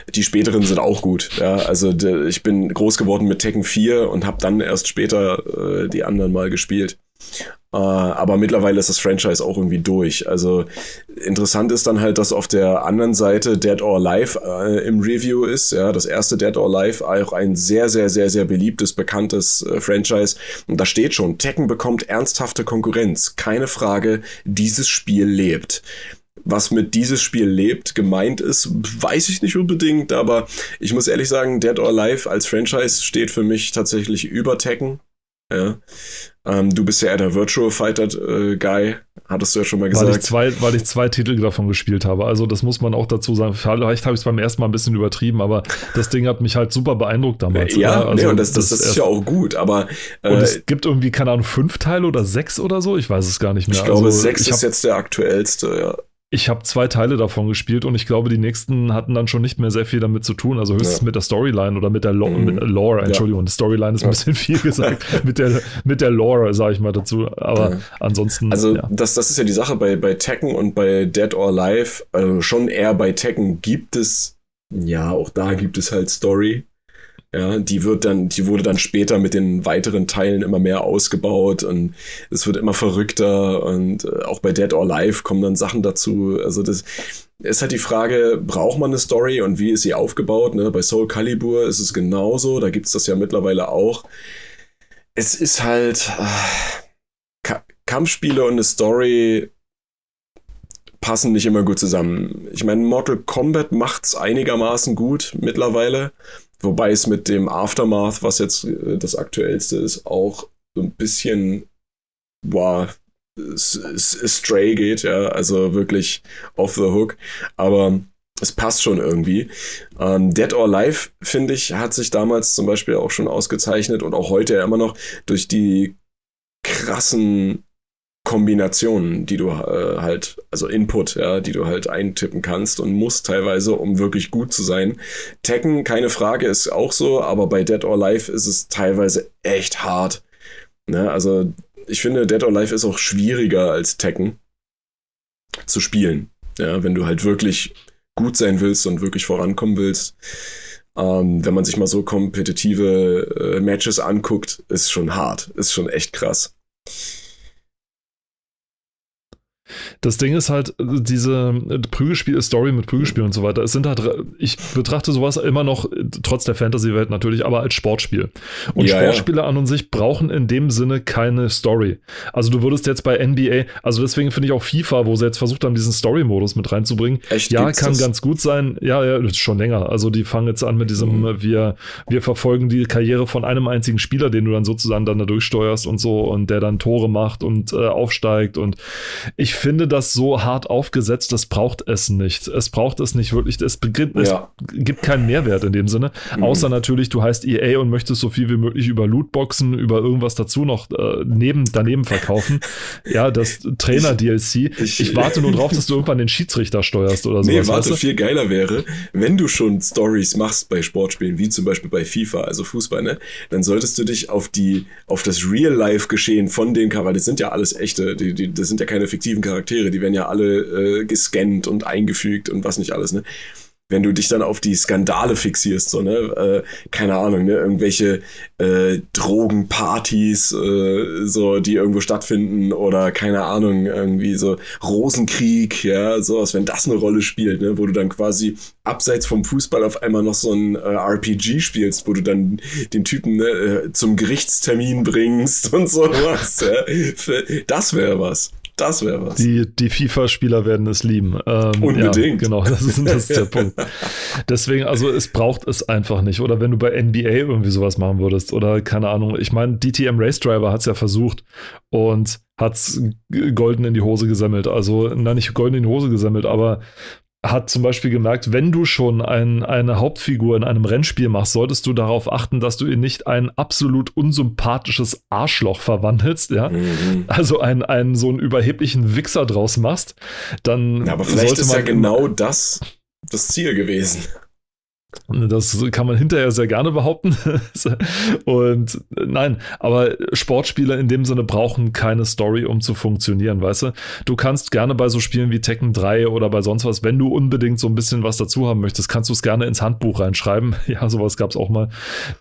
Die späteren sind auch gut. Ja, also ich bin groß geworden mit Tekken 4 und habe dann erst später äh, die anderen mal gespielt. Äh, aber mittlerweile ist das Franchise auch irgendwie durch. Also interessant ist dann halt, dass auf der anderen Seite Dead or Alive äh, im Review ist. Ja, das erste Dead or Alive auch ein sehr, sehr, sehr, sehr beliebtes, bekanntes äh, Franchise. Und da steht schon, Tekken bekommt ernsthafte Konkurrenz. Keine Frage, dieses Spiel lebt. Was mit dieses Spiel lebt gemeint ist, weiß ich nicht unbedingt, aber ich muss ehrlich sagen, Dead or Alive als Franchise steht für mich tatsächlich über Tekken. Ja. Ähm, du bist ja eher der Virtual Fighter äh, Guy, hattest du ja schon mal gesagt. Weil ich, zwei, weil ich zwei Titel davon gespielt habe. Also das muss man auch dazu sagen. Vielleicht habe ich es beim ersten Mal ein bisschen übertrieben, aber das Ding hat mich halt super beeindruckt damals. Ja, also, nee, und das, das, das ist ja auch gut, aber. Äh, und es gibt irgendwie, keine Ahnung, fünf Teile oder sechs oder so? Ich weiß es gar nicht mehr. Ich glaube, also, sechs ist jetzt der aktuellste, ja. Ich habe zwei Teile davon gespielt und ich glaube, die nächsten hatten dann schon nicht mehr sehr viel damit zu tun. Also höchstens ja. mit der Storyline oder mit der Lo mhm. mit Lore. Entschuldigung, ja. Storyline ist ein ja. bisschen viel gesagt. mit, der, mit der Lore, sage ich mal dazu. Aber ansonsten. Also, das, das ist ja die Sache bei, bei Tekken und bei Dead or Alive. Also schon eher bei Tekken gibt es, ja, auch da gibt es halt Story. Ja, die wird dann, die wurde dann später mit den weiteren Teilen immer mehr ausgebaut und es wird immer verrückter und äh, auch bei Dead or Alive kommen dann Sachen dazu. Also das ist halt die Frage, braucht man eine Story und wie ist sie aufgebaut? Ne? Bei Soul Calibur ist es genauso, da gibt's das ja mittlerweile auch. Es ist halt äh, Kampfspiele und eine Story passen nicht immer gut zusammen. Ich meine, Mortal Kombat macht's einigermaßen gut mittlerweile. Wobei es mit dem Aftermath, was jetzt äh, das aktuellste ist, auch so ein bisschen, boah, stray geht, ja, also wirklich off the hook. Aber es passt schon irgendwie. Ähm, Dead or Alive, finde ich, hat sich damals zum Beispiel auch schon ausgezeichnet und auch heute ja immer noch durch die krassen Kombinationen, die du äh, halt, also Input, ja, die du halt eintippen kannst und musst teilweise, um wirklich gut zu sein. Tekken, keine Frage, ist auch so, aber bei Dead or Alive ist es teilweise echt hart. Ne? Also ich finde, Dead or Alive ist auch schwieriger als Tekken zu spielen. Ja, wenn du halt wirklich gut sein willst und wirklich vorankommen willst. Ähm, wenn man sich mal so kompetitive äh, Matches anguckt, ist schon hart, ist schon echt krass. Das Ding ist halt, diese Prügelspiel-Story mit Prügelspiel und so weiter, es sind halt, ich betrachte sowas immer noch, trotz der Fantasy-Welt natürlich, aber als Sportspiel. Und ja, Sportspiele ja. an und sich brauchen in dem Sinne keine Story. Also du würdest jetzt bei NBA, also deswegen finde ich auch FIFA, wo sie jetzt versucht haben, diesen Story-Modus mit reinzubringen. Echt, ja, kann das? ganz gut sein. Ja, ja, schon länger. Also die fangen jetzt an mit diesem, mhm. wir, wir verfolgen die Karriere von einem einzigen Spieler, den du dann sozusagen dann da durchsteuerst und so und der dann Tore macht und äh, aufsteigt und ich finde das so hart aufgesetzt, das braucht es nicht. Es braucht es nicht wirklich. Es, beginnt, ja. es gibt keinen Mehrwert in dem Sinne. Mhm. Außer natürlich, du heißt EA und möchtest so viel wie möglich über Lootboxen, über irgendwas dazu noch äh, neben, daneben verkaufen. ja, das Trainer-DLC. Ich, ich, warte nur drauf, dass du irgendwann den Schiedsrichter steuerst oder so. Nee, warte, weißt du? viel geiler wäre, wenn du schon Stories machst bei Sportspielen, wie zum Beispiel bei FIFA, also Fußball, ne, dann solltest du dich auf die, auf das Real-Life-Geschehen von den Charakteren, das sind ja alles echte, die, die, das sind ja keine fiktiven Charaktere, die werden ja alle äh, gescannt und eingefügt und was nicht alles, ne? Wenn du dich dann auf die Skandale fixierst, so, ne, äh, keine Ahnung, ne, irgendwelche äh, Drogenpartys, äh, so, die irgendwo stattfinden oder keine Ahnung, irgendwie so Rosenkrieg, ja, sowas, wenn das eine Rolle spielt, ne, wo du dann quasi abseits vom Fußball auf einmal noch so ein äh, RPG spielst, wo du dann den Typen ne, äh, zum Gerichtstermin bringst und sowas, ja, das wäre was. Das wäre was. Die, die FIFA-Spieler werden es lieben. Ähm, Unbedingt. Ja, genau, das ist, das ist der Punkt. Deswegen, also es braucht es einfach nicht. Oder wenn du bei NBA irgendwie sowas machen würdest oder keine Ahnung. Ich meine, DTM Race Driver hat es ja versucht und hat es golden in die Hose gesammelt. Also, na, nicht golden in die Hose gesammelt, aber hat zum Beispiel gemerkt, wenn du schon ein, eine Hauptfigur in einem Rennspiel machst, solltest du darauf achten, dass du ihn nicht ein absolut unsympathisches Arschloch verwandelst, ja. Mhm. Also einen, einen so einen überheblichen Wichser draus machst, dann. Ja, aber vielleicht ist ja genau das das Ziel gewesen. Das kann man hinterher sehr gerne behaupten. Und nein, aber Sportspiele in dem Sinne brauchen keine Story, um zu funktionieren, weißt du? Du kannst gerne bei so Spielen wie Tekken 3 oder bei sonst was, wenn du unbedingt so ein bisschen was dazu haben möchtest, kannst du es gerne ins Handbuch reinschreiben. Ja, sowas gab es auch mal.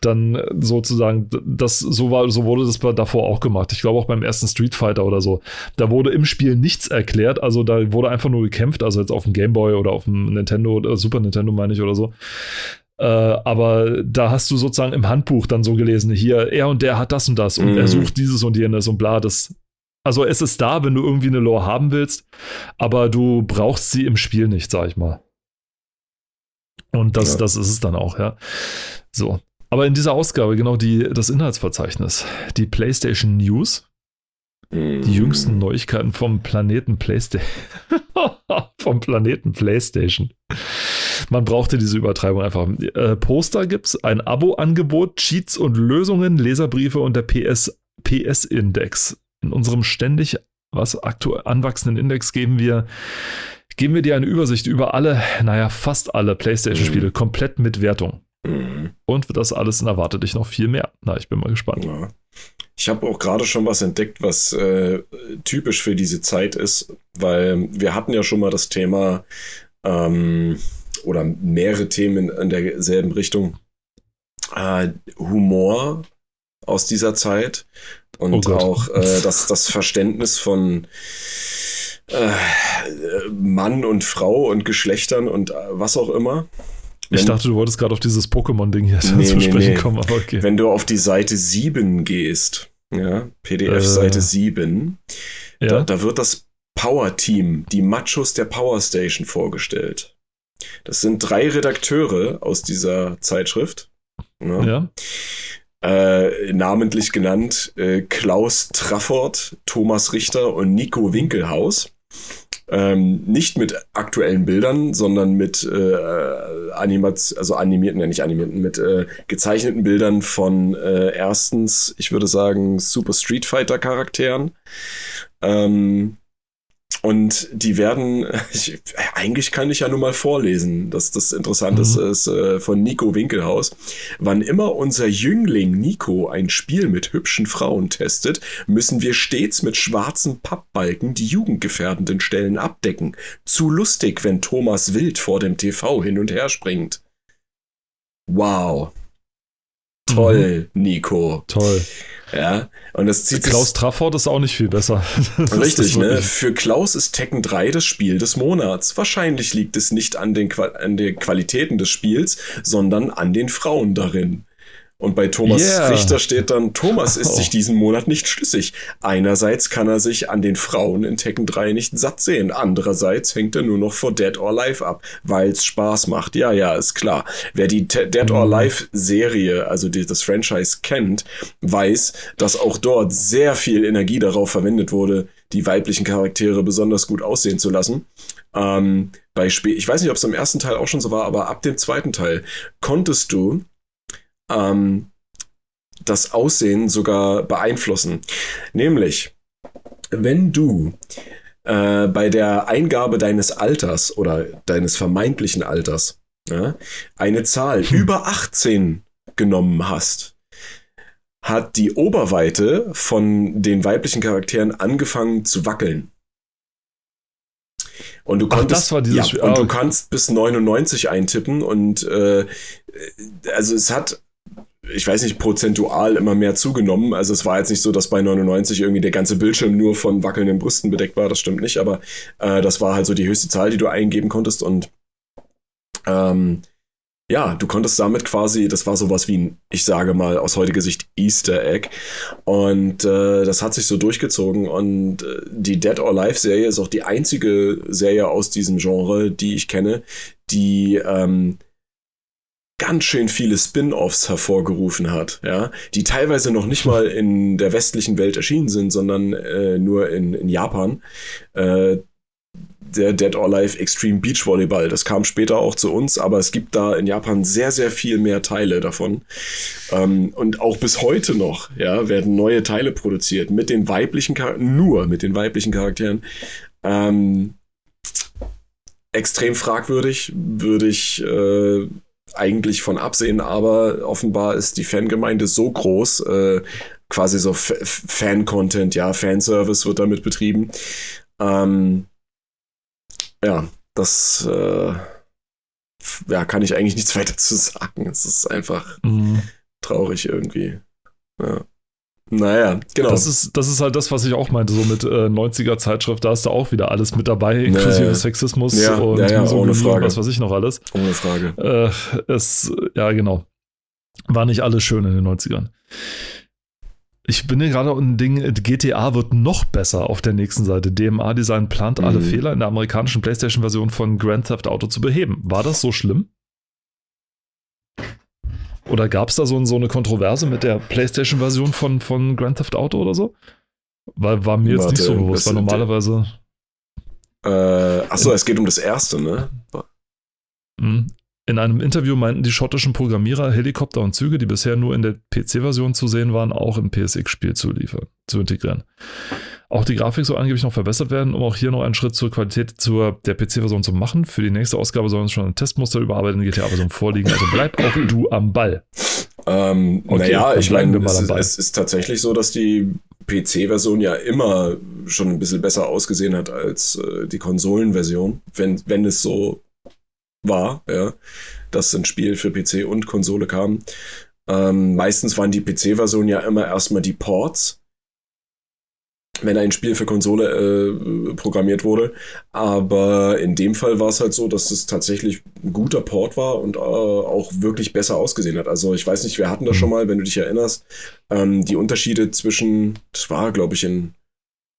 Dann sozusagen, das, so, war, so wurde das davor auch gemacht. Ich glaube auch beim ersten Street Fighter oder so. Da wurde im Spiel nichts erklärt, also da wurde einfach nur gekämpft, also jetzt auf dem Game Boy oder auf dem Nintendo, oder Super Nintendo meine ich oder so. Äh, aber da hast du sozusagen im Handbuch dann so gelesen, hier, er und der hat das und das und mm. er mhm. sucht dieses und jenes und bla, das. Also es ist da, wenn du irgendwie eine Lore haben willst, aber du brauchst sie im Spiel nicht, sag ich mal. Und das, ja. das ist es dann auch, ja. So. Aber in dieser Ausgabe genau die, das Inhaltsverzeichnis. Die PlayStation News. Mm. Die jüngsten Neuigkeiten vom Planeten PlayStation. vom Planeten PlayStation. Man brauchte diese Übertreibung einfach. Äh, Poster es, ein Abo-Angebot, Cheats und Lösungen, Leserbriefe und der PS, PS-Index. In unserem ständig was aktuell anwachsenden Index geben wir geben wir dir eine Übersicht über alle, naja, fast alle PlayStation-Spiele, mhm. komplett mit Wertung. Mhm. Und das alles erwartet dich noch viel mehr. Na, ich bin mal gespannt. Ja. Ich habe auch gerade schon was entdeckt, was äh, typisch für diese Zeit ist, weil wir hatten ja schon mal das Thema ähm, oder mehrere Themen in derselben Richtung. äh, Humor aus dieser Zeit und Oh auch äh, das, das Verständnis von äh, Mann und Frau und Geschlechtern und äh, was auch immer. Ich dachte, du wolltest gerade auf dieses Pokémon-Ding hier Nee, zu nee, sprechen nee. kommen, aber okay. Wenn du auf die Seite 7 gehst, ja, PDF Seite Äh, 7, da, ja? da wird das Power Team, die Machos der Power Station vorgestellt. Das sind drei Redakteure aus dieser Zeitschrift. Ja. ja? Äh, namentlich genannt äh, Klaus Trafford, Thomas Richter und Nico Winkelhaus. Ähm, nicht mit aktuellen Bildern, sondern mit äh, Animat also animierten, ja nicht animierten, mit äh, gezeichneten Bildern von äh, erstens, ich würde sagen, Super Street Fighter Charakteren. Ähm, und die werden, ich, eigentlich kann ich ja nur mal vorlesen, dass das Interessante Mhm. ist äh, von Nico Winkelhaus. Wann immer unser Jüngling Nico ein Spiel mit hübschen Frauen testet, müssen wir stets mit schwarzen Pappbalken die jugendgefährdenden Stellen abdecken. Zu lustig, wenn Thomas Wild vor dem TV hin und her springt. Wow. Toll, Nico. Toll. Ja, und das zieht sich Klaus Trafford ist auch nicht viel besser. Richtig, ne? Für Klaus ist Tekken 3 das Spiel des Monats. Wahrscheinlich liegt es nicht an den, an den Qualitäten des Spiels, sondern an den Frauen darin. Und bei Thomas Yeah. Richter steht dann, Thomas ist Oh. sich diesen Monat nicht schlüssig. Einerseits kann er sich an den Frauen in Tekken 3 nicht satt sehen. Andererseits hängt er nur noch vor Dead or Alive ab, weil es Spaß macht. Ja, ja, ist klar. Wer die Te Dead or Mhm. Alive Serie, also die, das Franchise kennt, weiß, dass auch dort sehr viel Energie darauf verwendet wurde, die weiblichen Charaktere besonders gut aussehen zu lassen. Ähm, bei Spiel, ich weiß nicht, ob es im ersten Teil auch schon so war, aber ab dem zweiten Teil konntest du ähm, das Aussehen sogar beeinflussen. Nämlich, wenn du äh, bei der Eingabe deines Alters oder deines vermeintlichen Alters ja, eine Zahl Hm. über 18 genommen hast, hat die Oberweite von den weiblichen Charakteren angefangen zu wackeln. Und du Ach, konntest, dieses ja, und Ah, du kannst bis 99 eintippen und äh, also es hat ich weiß nicht, prozentual immer mehr zugenommen. Also es war jetzt nicht so, dass bei 99 irgendwie der ganze Bildschirm nur von wackelnden Brüsten bedeckt war, das stimmt nicht, aber äh, das war halt so die höchste Zahl, die du eingeben konntest. Und ähm, ja, du konntest damit quasi, das war sowas wie ein, ich sage mal aus heutiger Sicht Easter Egg. Und äh, das hat sich so durchgezogen. Und äh, die Dead or Alive Serie ist auch die einzige Serie aus diesem Genre, die ich kenne, die ähm, ganz schön viele Spin-offs hervorgerufen hat, ja, die teilweise noch nicht mal in der westlichen Welt erschienen sind, sondern äh, nur in, in Japan. Äh, der Dead or Alive Extreme Beach Volleyball, das kam später auch zu uns, aber es gibt da in Japan sehr, sehr viel mehr Teile davon. Ähm, und auch bis heute noch, ja, werden neue Teile produziert mit den weiblichen Charakteren, nur mit den weiblichen Charakteren. Ähm, extrem fragwürdig, würde ich äh, eigentlich von absehen, aber offenbar ist die Fangemeinde so groß, äh, quasi so F Fan-Content, ja, Fanservice wird damit betrieben. Ähm, ja, das äh, ja, kann ich eigentlich nichts weiter zu sagen. Es ist einfach Mhm. traurig irgendwie. Ja. Naja, genau. Das ist, das ist halt das, was ich auch meinte, so mit äh, 90er-Zeitschrift, da ist da auch wieder alles mit dabei, inklusive Ja. Sexismus Ja, und ja, Misogynie ohne Frage. was weiß ich noch alles. Ohne Frage. Äh, es, ja, genau. War nicht alles schön in den 90ern. Ich bin hier gerade ein Ding, GTA wird noch besser auf der nächsten Seite. DMA Design plant alle Mhm. Fehler in der amerikanischen PlayStation-Version von Grand Theft Auto zu beheben. War das so schlimm? Oder gab es da so, so eine Kontroverse mit der PlayStation-Version von, von Grand Theft Auto oder so? Weil war mir jetzt Warte, nicht so bewusst, weil normalerweise. Äh, achso, es geht um das erste, ne? Mhm. In einem Interview meinten die schottischen Programmierer, Helikopter und Züge, die bisher nur in der PC-Version zu sehen waren, auch im PSX-Spiel zu liefern, zu integrieren. Auch die Grafik soll angeblich noch verbessert werden, um auch hier noch einen Schritt zur Qualität zur der PC-Version zu machen. Für die nächste Ausgabe sollen uns schon ein Testmuster überarbeiteten GTA-Version vorliegen. Also bleib auch du am Ball. Ähm, Okay, naja, ich meine, es, am ist- Ball. es ist tatsächlich so, dass die PC-Version ja immer schon ein bisschen besser ausgesehen hat als äh, die Konsolenversion, wenn, wenn es so war, ja, dass ein Spiel für PC und Konsole kam. Ähm, meistens waren die PC-Versionen ja immer erstmal die Ports, wenn ein Spiel für Konsole äh, programmiert wurde. Aber in dem Fall war es halt so, dass es tatsächlich ein guter Port war und äh, auch wirklich besser ausgesehen hat. Also ich weiß nicht, wir hatten das schon mal, wenn du dich erinnerst, ähm, die Unterschiede zwischen, das war, glaube ich, in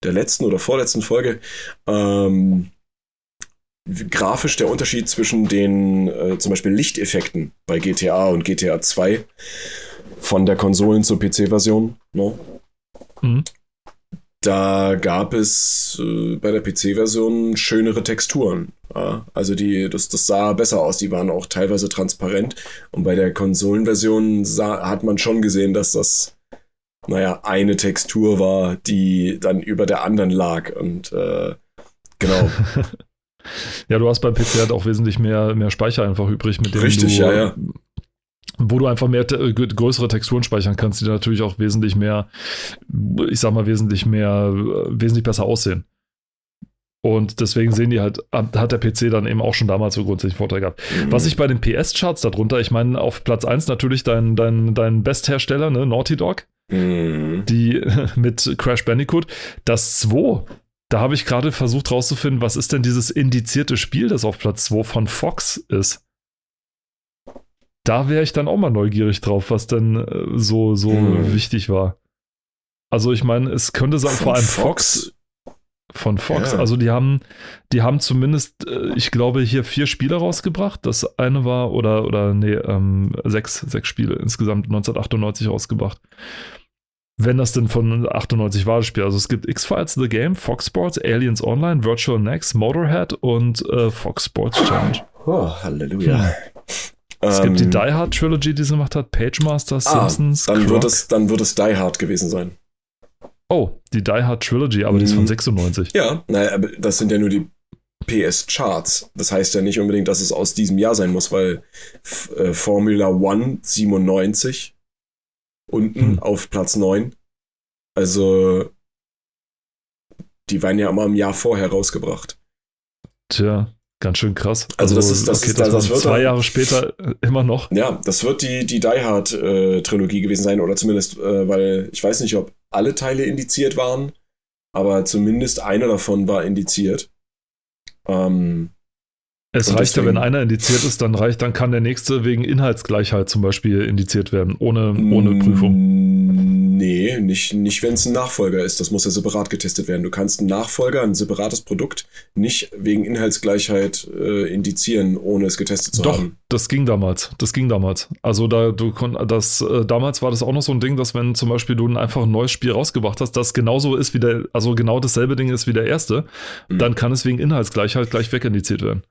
der letzten oder vorletzten Folge, ähm, grafisch der Unterschied zwischen den äh, zum Beispiel Lichteffekten bei GTA und GTA 2 von der Konsolen zur PC-Version. No? Ne? Mhm. Da gab es äh, bei der PC-Version schönere Texturen. Ja? Also die, das, das sah besser aus, die waren auch teilweise transparent. Und bei der Konsolenversion sah, hat man schon gesehen, dass das, naja, eine Textur war, die dann über der anderen lag. Und äh, genau. Ja, du hast beim PC halt auch wesentlich mehr, mehr Speicher einfach übrig, mit dem Richtig, du, ja, ja. Wo du einfach mehr te größere Texturen speichern kannst, die natürlich auch wesentlich mehr, ich sag mal, wesentlich mehr, wesentlich besser aussehen. Und deswegen sehen die halt, hat der PC dann eben auch schon damals so grundsätzlich Vorteil gehabt. Mhm. Was ich bei den PS-Charts darunter, ich meine, auf Platz 1 natürlich dein, dein, dein Besthersteller, ne, Naughty Dog, mhm. die mit Crash Bandicoot. Das 2 da habe ich gerade versucht rauszufinden, was ist denn dieses indizierte Spiel, das auf Platz 2 von Fox ist. Da wäre ich dann auch mal neugierig drauf, was denn äh, so, so hm. wichtig war. Also ich meine, es könnte sein, von vor allem Fox, Fox von Fox. Ja. Also die haben, die haben zumindest, äh, ich glaube, hier vier Spiele rausgebracht. Das eine war, oder, oder nee, ähm, sechs, sechs Spiele insgesamt 1998 rausgebracht wenn das denn von 98 war, das Spiel. Also es gibt X-Files, The Game, Fox Sports, Aliens Online, Virtual Next, Motorhead und äh, Fox Sports Challenge. Oh, Halleluja. Hm. Es ähm, gibt die ähm, Die Hard Trilogy, die sie gemacht hat, Page Master, ah, Simpsons. Dann wird, es, dann wird es Die Hard gewesen sein. Oh, die Die Hard Trilogy, aber mhm. die ist von 96. Mhm. Ja, naja, aber das sind ja nur die PS-Charts. Das heißt ja nicht unbedingt, dass es aus diesem Jahr sein muss, weil äh, Formula One 97 unten hm. auf Platz 9. Also, die waren ja immer im Jahr vorher rausgebracht. Tja, ganz schön krass. Also, also das ist das, okay, ist, das, das, das zwei dann, Jahre später äh, immer noch. Ja, das wird die, die Die Hard äh, Trilogie gewesen sein, oder zumindest, äh, weil ich weiß nicht, ob alle Teile indiziert waren, aber zumindest einer davon war indiziert. Ähm, es und reicht ja, wenn einer indiziert ist, dann reicht, dann kann der nächste wegen Inhaltsgleichheit zum Beispiel indiziert werden, ohne, ohne mm, Prüfung. Nee, nicht, nicht wenn es ein Nachfolger ist. Das muss ja separat getestet werden. Du kannst einen Nachfolger, ein separates Produkt, nicht wegen Inhaltsgleichheit äh, indizieren, ohne es getestet zu Doch, haben. Doch, das ging damals. Das ging damals. Also da du das äh, damals war das auch noch so ein Ding, dass wenn zum Beispiel du einfach ein neues Spiel rausgebracht hast, das genauso ist wie der, also genau dasselbe Ding ist wie der erste, mhm. dann kann es wegen Inhaltsgleichheit gleich wegindiziert werden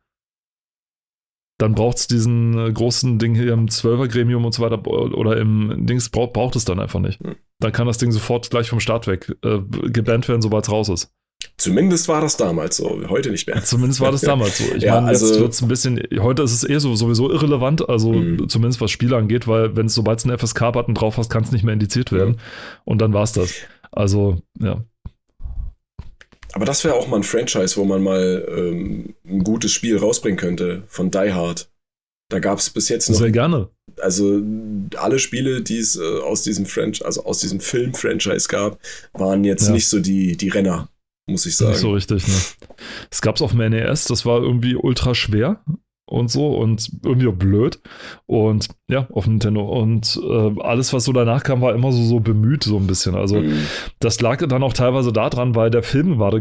dann braucht es diesen äh, großen Ding hier im 12er-Gremium und so weiter oder im Dings braucht, braucht es dann einfach nicht. Hm. Dann kann das Ding sofort gleich vom Start weg äh, gebannt werden, sobald es raus ist. Zumindest war das damals so, heute nicht mehr. Zumindest war das damals so. Ich ja, meine, jetzt also, wird es ein bisschen, heute ist es eh so, sowieso irrelevant, also mh. zumindest was Spiele angeht, weil wenn es sobald es einen FSK-Button drauf hast, kann es nicht mehr indiziert werden. Ja. Und dann war es das. Also, ja. Aber das wäre auch mal ein Franchise, wo man mal ähm, ein gutes Spiel rausbringen könnte von Die Hard. Da gab es bis jetzt noch. Sehr gerne. Also alle Spiele, die es äh, aus diesem Franchise, also aus diesem Film-Franchise gab, waren jetzt ja. nicht so die, die Renner, muss ich sagen. Nicht so richtig, ne? Es gab es auf dem NES, das war irgendwie ultra schwer und so und irgendwie auch blöd. Und ja, auf Nintendo. Und äh, alles, was so danach kam, war immer so, so bemüht, so ein bisschen. Also, mhm. das lag dann auch teilweise daran, weil der Film war,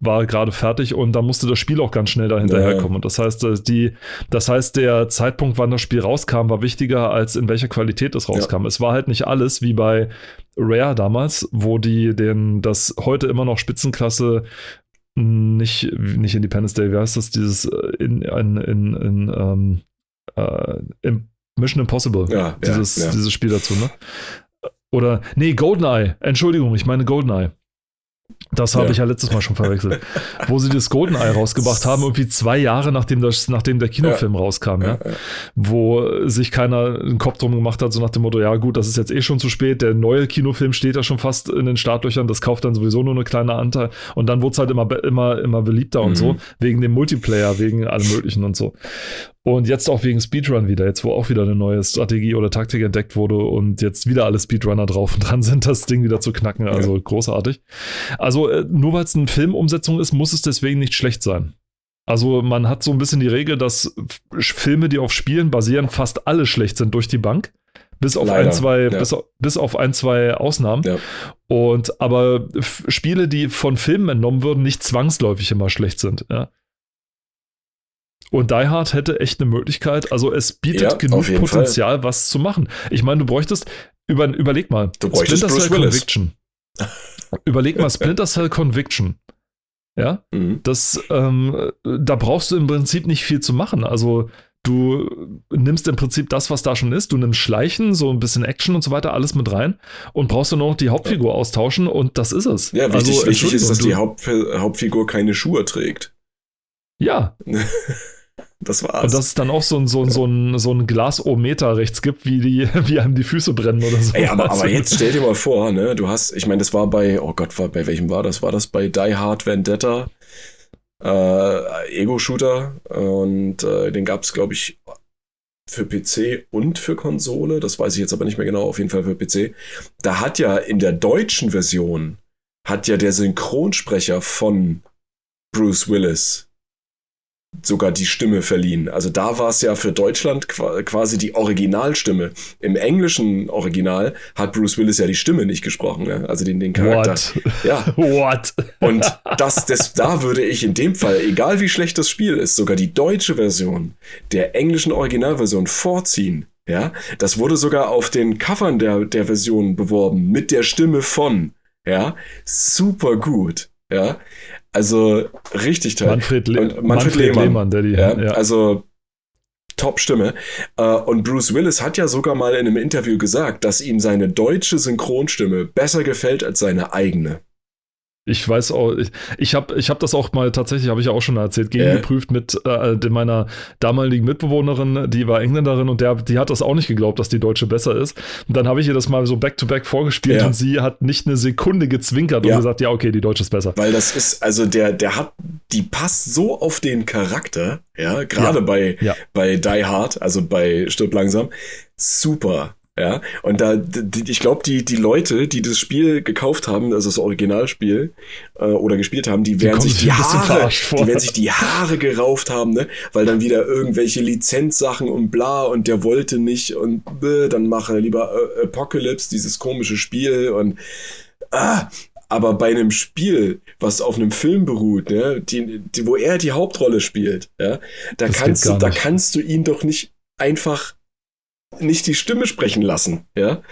war gerade fertig und da musste das Spiel auch ganz schnell dahinterherkommen. Ja. Und das heißt, die, das heißt, der Zeitpunkt, wann das Spiel rauskam, war wichtiger, als in welcher Qualität es rauskam. Ja. Es war halt nicht alles wie bei Rare damals, wo die den, das heute immer noch Spitzenklasse nicht, nicht Independence Day, wie heißt das? Dieses äh, in, in, in, in, ähm, äh, Mission Impossible. Ja, dieses, ja, ja. dieses Spiel dazu, ne? Oder, nee, Goldeneye. Entschuldigung, ich meine Goldeneye. Das habe ja. ich ja letztes Mal schon verwechselt. wo sie das Goldeneye rausgebracht haben, irgendwie zwei Jahre nachdem, das, nachdem der Kinofilm ja. rauskam, ja. Wo sich keiner einen Kopf drum gemacht hat, so nach dem Motto, ja gut, das ist jetzt eh schon zu spät, der neue Kinofilm steht ja schon fast in den Startlöchern, das kauft dann sowieso nur eine kleine Anteil und dann wurde es halt immer, immer, immer beliebter mhm. und so, wegen dem Multiplayer, wegen allem möglichen und so. Und jetzt auch wegen Speedrun wieder, jetzt wo auch wieder eine neue Strategie oder Taktik entdeckt wurde und jetzt wieder alle Speedrunner drauf und dran sind, das Ding wieder zu knacken. Also ja. großartig. Also äh, nur weil es eine Filmumsetzung ist, muss es deswegen nicht schlecht sein. Also man hat so ein bisschen die Regel, dass Filme, die auf Spielen basieren, fast alle schlecht sind durch die Bank. Bis auf Leider, ein, zwei, ja. bis, bis, auf ein, zwei Ausnahmen. Ja. Und aber Spiele, die von Filmen entnommen würden, nicht zwangsläufig immer schlecht sind. Ja. Und Die Hard hätte echt eine Möglichkeit. Also es bietet ja, genug Potenzial, Fall. was zu machen. Ich meine, du bräuchtest, über, überleg mal, du Splinter Cell Conviction. überleg mal, Splinter Cell Conviction. Ja, mhm. das, ähm, da brauchst du im Prinzip nicht viel zu machen. Also du nimmst im Prinzip das, was da schon ist. Du nimmst Schleichen, so ein bisschen Action und so weiter, alles mit rein und brauchst du nur noch die Hauptfigur austauschen und das ist es. Ja, wichtig, also, wichtig ist, dass die Haupt, Hauptfigur keine Schuhe trägt. Ja. Das war's. Und dass es dann auch so ein, so ein, so ein, so ein Glasometer rechts gibt, wie, die, wie einem die Füße brennen oder so. Ey, aber, aber jetzt stell dir mal vor, ne, du hast, ich meine, das war bei, oh Gott, war, bei welchem war das? War das bei Die Hard Vendetta? Äh, Ego-Shooter. Und äh, den gab es, glaube ich, für PC und für Konsole. Das weiß ich jetzt aber nicht mehr genau, auf jeden Fall für PC. Da hat ja in der deutschen Version, hat ja der Synchronsprecher von Bruce Willis sogar die Stimme verliehen. Also da war es ja für Deutschland quasi die Originalstimme. Im englischen Original hat Bruce Willis ja die Stimme nicht gesprochen, ne? also den, den Charakter. What? Ja. What? Und das, das, da würde ich in dem Fall, egal wie schlecht das Spiel ist, sogar die deutsche Version der englischen Originalversion vorziehen. Ja, das wurde sogar auf den Covern der, der Version beworben mit der Stimme von. Ja, super gut. Ja, also richtig toll. Manfred, Le Manfred, Manfred Lehmann, Lehmann der die, ja, ja. Also Top-Stimme. Äh, und Bruce Willis hat ja sogar mal in einem Interview gesagt, dass ihm seine deutsche Synchronstimme besser gefällt als seine eigene. Ich weiß auch, ich, ich habe ich hab das auch mal tatsächlich, habe ich ja auch schon erzählt, gegengeprüft äh. mit äh, meiner damaligen Mitbewohnerin, die war Engländerin und der, die hat das auch nicht geglaubt, dass die Deutsche besser ist. Und dann habe ich ihr das mal so back-to-back -back vorgespielt ja. und sie hat nicht eine Sekunde gezwinkert ja. und gesagt, ja, okay, die Deutsche ist besser. Weil das ist, also der, der hat, die passt so auf den Charakter, ja, gerade ja. bei, bei Die Hard, also bei Stirb langsam, super. Ja, und da, die, ich glaube, die, die Leute, die das Spiel gekauft haben, also das Originalspiel, äh, oder gespielt haben, die werden sich die Haare, die werden sich die Haare gerauft haben, ne, weil dann wieder irgendwelche Lizenzsachen und bla und der wollte nicht und äh, dann mache lieber äh, Apocalypse, dieses komische Spiel und, ah, aber bei einem Spiel, was auf einem Film beruht, ne, die, die, wo er die Hauptrolle spielt, ja, da das kannst du, da kannst du ihn doch nicht einfach nicht die Stimme sprechen lassen, ja.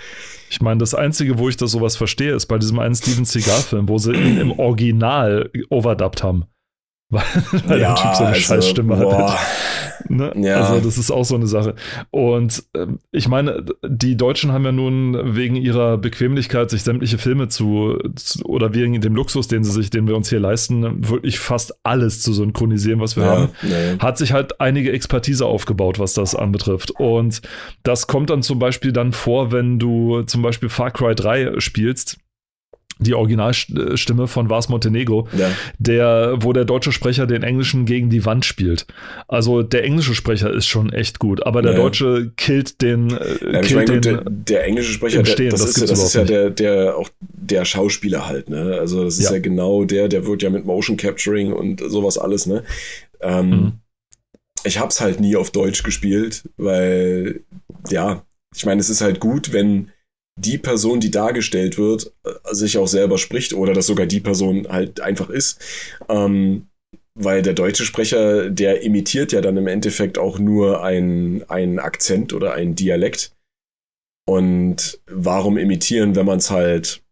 Ich meine, das Einzige, wo ich das sowas verstehe, ist bei diesem einen Steven Seagal-Film, wo sie ihn im Original overdubbed haben. Weil, weil ja, der Typ so eine also, Scheißstimme hat. Ne? Ja. Also, das ist auch so eine Sache. Und äh, ich meine, die Deutschen haben ja nun wegen ihrer Bequemlichkeit, sich sämtliche Filme zu, zu, oder wegen dem Luxus, den sie sich, den wir uns hier leisten, wirklich fast alles zu synchronisieren, was wir ja, haben, nee. hat sich halt einige Expertise aufgebaut, was das anbetrifft. Und das kommt dann zum Beispiel dann vor, wenn du zum Beispiel Far Cry 3 spielst die Originalstimme von Vars Montenegro, ja. der, wo der deutsche Sprecher den Englischen gegen die Wand spielt. Also der englische Sprecher ist schon echt gut, aber der ja. Deutsche killt den. Äh, ja, killt den der, der, englische Sprecher, der, das, das, ist, das ist ja der, der auch der Schauspieler halt, ne? Also das ist ja. genau der, der wird ja mit Motion Capturing und sowas alles, ne? Ähm, mhm. Ich hab's halt nie auf Deutsch gespielt, weil ja, ich meine, es ist halt gut, wenn die Person, die dargestellt wird, äh, sich auch selber spricht oder dass sogar die Person halt einfach ist. Ähm, weil der deutsche Sprecher, der imitiert ja dann im Endeffekt auch nur einen Akzent oder einen Dialekt. Und warum imitieren, wenn man es halt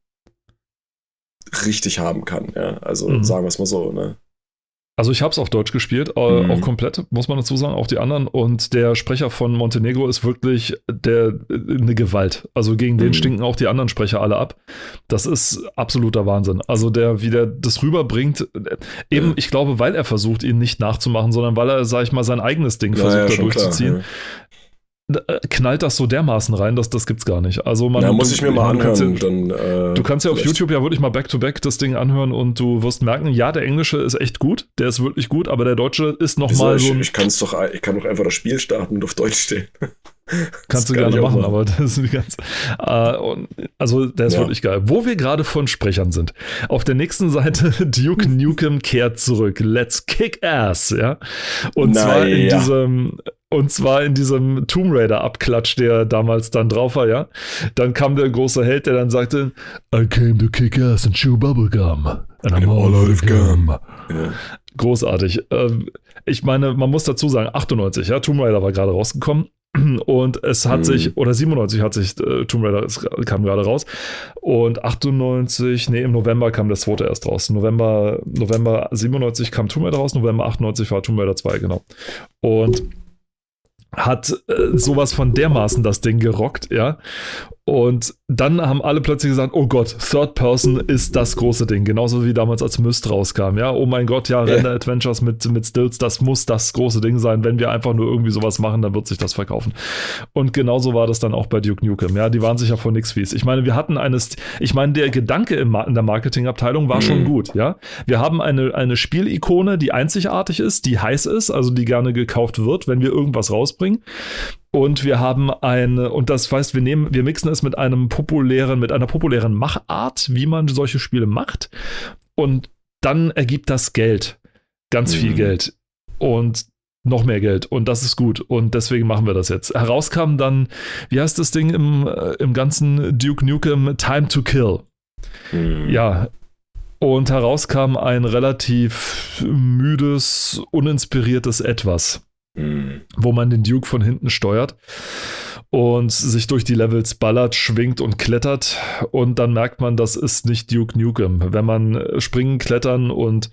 richtig haben kann? Ja, also mhm. sagen wir es mal so, ne? Also ich habe es auf Deutsch gespielt, äh, mhm. auch komplett, muss man dazu sagen, auch die anderen. Und der Sprecher von Montenegro ist wirklich der, eine Gewalt. Also gegen den mhm. stinken auch die anderen Sprecher alle ab. Das ist absoluter Wahnsinn. Also der, wie der das rüberbringt, äh, eben, ja. ich glaube, weil er versucht, ihn nicht nachzumachen, sondern weil er, sag ich mal, sein eigenes Ding ja, versucht, ja, da durchzuziehen. Klar, äh, knallt das so dermaßen rein, dass das gibt's gar nicht. Also man Da muss du, ich mir mal du kannst anhören. Ja, dann, äh, du kannst ja auf vielleicht. YouTube ja wirklich mal back-to-back das Ding anhören und du wirst merken, ja, der Englische ist echt gut, der ist wirklich gut, aber der Deutsche ist Wieso? nochmal so ich, ich, kann's doch, ich kann doch einfach das Spiel starten und auf Deutsch stehen. Kannst du Das kann gerne machen, aber das ist ganz. Äh, und, also, der ist Ja. wirklich geil. Wo wir gerade von Sprechern sind. Auf der nächsten Seite, Duke Nukem kehrt zurück. Let's kick ass, ja. Und zwar in Naja. diesem. Und zwar in diesem Tomb Raider Abklatsch, der damals dann drauf war, ja. Dann kam der große Held, der dann sagte, I came to kick ass and chew bubblegum. And I'm all out of gum. Ja. Großartig. Ähm, Ich meine, man muss dazu sagen, 98, ja, Tomb Raider war gerade rausgekommen. Und es hat Mhm. sich, oder 97 hat sich äh, Tomb Raider es kam gerade raus. Und 98, nee, im November kam das zweite erst raus. November, November 97 kam Tomb Raider raus, November 98 war Tomb Raider 2, genau. Und hat äh, sowas von dermaßen das Ding gerockt, ja. Und dann haben alle plötzlich gesagt, oh Gott, Third Person ist das große Ding. Genauso wie damals als Myst rauskam, ja. Oh mein Gott, ja. Render Adventures mit, mit Stills, das muss das große Ding sein. Wenn wir einfach nur irgendwie sowas machen, dann wird sich das verkaufen. Und genauso war das dann auch bei Duke Nukem, ja. Die waren sich ja von nix fies. Ich meine, wir hatten eines, ich meine, der Gedanke Ma- in der Marketingabteilung war schon Mhm. gut, ja. Wir haben eine, eine Spielikone, die einzigartig ist, die heiß ist, also die gerne gekauft wird, wenn wir irgendwas rausbringen. Und wir haben eine, und das heißt, wir nehmen, wir mixen es mit einem populären, mit einer populären Machart, wie man solche Spiele macht. Und dann ergibt das Geld. Ganz viel Mhm. Geld. Und noch mehr Geld. Und das ist gut. Und deswegen machen wir das jetzt. Herauskam dann, wie heißt das Ding im, äh, im ganzen Duke Nukem Time to Kill? Hm. Ja. Und herauskam ein relativ müdes, uninspiriertes Etwas Wo man den Duke von hinten steuert und sich durch die Levels ballert, schwingt und klettert. Und dann merkt man, das ist nicht Duke Nukem. Wenn man springen, klettern und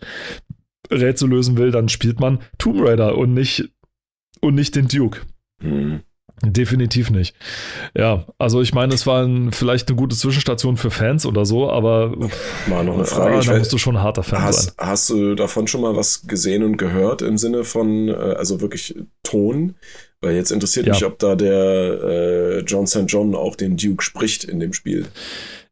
Rätsel lösen will, dann spielt man Tomb Raider und nicht, und nicht den Duke. Hm. Definitiv nicht. Ja, also ich meine, es war ein, vielleicht eine gute Zwischenstation für Fans oder so, aber Mal noch eine Frage. ah, da musst du schon ein harter Fan sein. Hast, hast du davon schon mal was gesehen und gehört im Sinne von, äh, also wirklich Ton? Weil jetzt interessiert Ja. mich, ob da der äh, John St. John auch den Duke spricht in dem Spiel.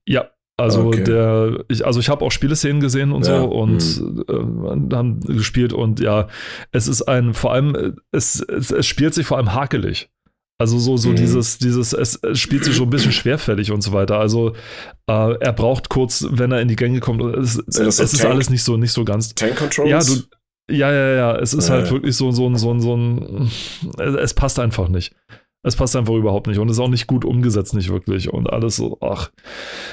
Ja, also Okay. der, ich, also ich habe auch Spieleszenen gesehen und Ja, so und äh, haben gespielt und ja, es ist ein, vor allem, es, es, es spielt sich vor allem hakelig. Also so, so Mhm. dieses, dieses, es, es spielt sich so ein bisschen schwerfällig und so weiter. Also äh, er braucht kurz, wenn er in die Gänge kommt, es, das es so ist Tank- alles nicht so, nicht so ganz. Tank Controls? Ja, du, ja, ja, ja, es ist Ja, halt ja. wirklich so, so, ein- so, ein- so ein, es, es passt einfach nicht. Es passt einfach überhaupt nicht und ist auch nicht gut umgesetzt, nicht wirklich. Und alles so, ach.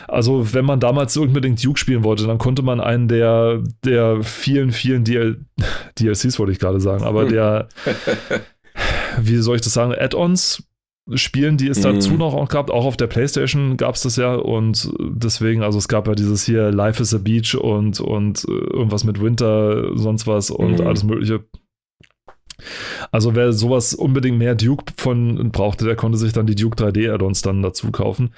Also, wenn man damals unbedingt Duke spielen wollte, dann konnte man einen der, der vielen, vielen DL DLCs, wollte ich gerade sagen, aber Hm. der, wie soll ich das sagen, Add-ons spielen, die es Mhm. dazu noch auch gab. Auch auf der Playstation gab es das ja und deswegen, also es gab ja dieses hier Life is a Beach und, und äh, irgendwas mit Winter, sonst was und Mhm. alles Mögliche. Also wer sowas unbedingt mehr Duke von brauchte, der konnte sich dann die Duke 3D Add-ons dann dazu kaufen.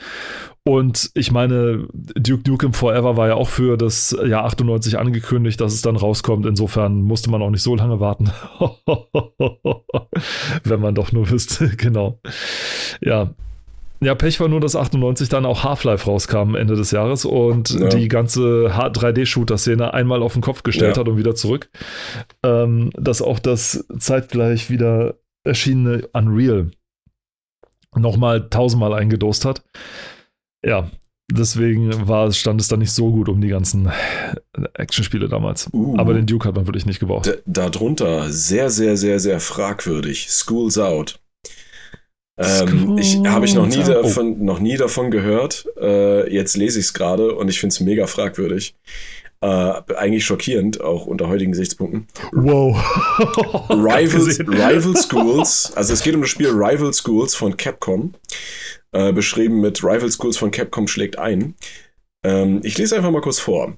Und ich meine, Duke Nukem Forever war ja auch für das Jahr 98 angekündigt, dass es dann rauskommt. Insofern musste man auch nicht so lange warten. Wenn man doch nur wüsste, genau. Ja. Ja, Pech war nur, dass 98 dann auch Half-Life rauskam Ende des Jahres und Ja. die ganze 3D-Shooter-Szene einmal auf den Kopf gestellt Ja. hat und wieder zurück. Ähm, dass auch das zeitgleich wieder erschienene Unreal nochmal tausendmal eingedost hat. Ja, deswegen war, stand es dann nicht so gut um die ganzen Actionspiele damals. Uh. Aber den Duke hat man wirklich nicht gebraucht. Darunter sehr, sehr, sehr, sehr fragwürdig. School's Out. Ähm, ich habe ich noch nie davon, noch nie davon gehört. Äh, jetzt lese ich es gerade und ich finde es mega fragwürdig. Äh, eigentlich schockierend, auch unter heutigen Gesichtspunkten. Wow. Rivals. Rival Schools, also es geht um das Spiel Rival Schools von Capcom, äh, beschrieben mit Rival Schools von Capcom schlägt ein. Ähm, ich lese einfach mal kurz vor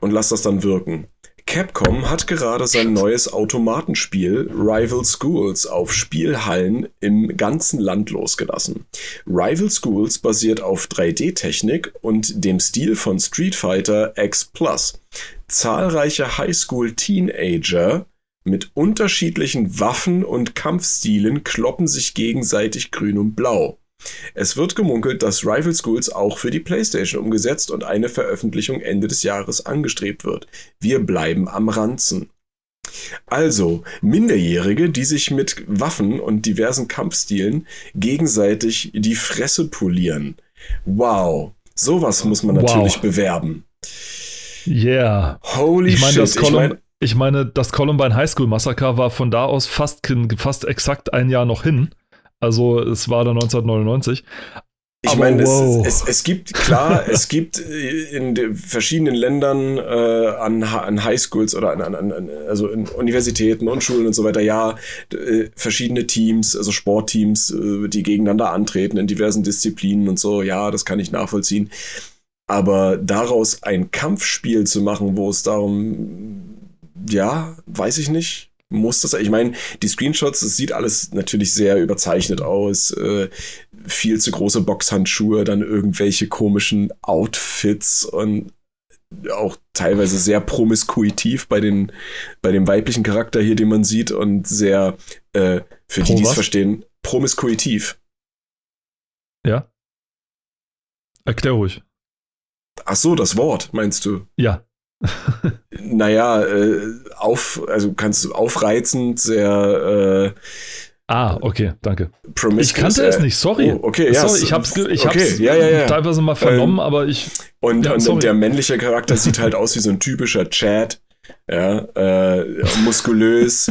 und lasse das dann wirken. Capcom hat gerade sein neues Automatenspiel Rival Schools auf Spielhallen im ganzen Land losgelassen. Rival Schools basiert auf 3D-Technik und dem Stil von Street Fighter X Plus. Zahlreiche Highschool-Teenager mit unterschiedlichen Waffen und Kampfstilen kloppen sich gegenseitig grün und blau. Es wird gemunkelt, dass Rival Schools auch für die PlayStation umgesetzt und eine Veröffentlichung Ende des Jahres angestrebt wird. Wir bleiben am Ranzen. Also, Minderjährige, die sich mit Waffen und diversen Kampfstilen gegenseitig die Fresse polieren. Wow, sowas muss man natürlich wow. bewerben. Yeah. Holy ich mein, shit. Ich, mein, ich meine, das Columbine High School Massaker war von da aus fast, fast exakt ein Jahr noch hin. Also es war dann 1999. Ich meine, wow. es, es, es, gibt, klar, es gibt in verschiedenen Ländern äh, an, an Highschools oder an, an, an, also in Universitäten und Schulen und so weiter, ja, äh, verschiedene Teams, also Sportteams, äh, die gegeneinander antreten in diversen Disziplinen und so, ja, das kann ich nachvollziehen. Aber daraus ein Kampfspiel zu machen, wo es darum, ja, weiß ich nicht, muss das. Ich meine, die Screenshots, es sieht alles natürlich sehr überzeichnet aus. Äh, viel zu große Boxhandschuhe, dann irgendwelche komischen Outfits und auch teilweise sehr promiskuitiv bei, den, bei dem weiblichen Charakter hier, den man sieht und sehr, äh, für Pro die, die es verstehen, promiskuitiv. Ja. Erklär ruhig. Ach so, das Wort, meinst du? Ja. naja, äh, auf, also kannst du aufreizend, sehr äh, Ah, okay, danke. Ich kannte es nicht, sorry. Oh, okay, ja. Sorry, ich hab's, ich okay, hab's ja, ja, ja. teilweise mal vernommen, ähm, aber ich. Und, ja, und der männliche Charakter sieht halt aus wie so ein typischer Chad. Ja, äh, muskulös,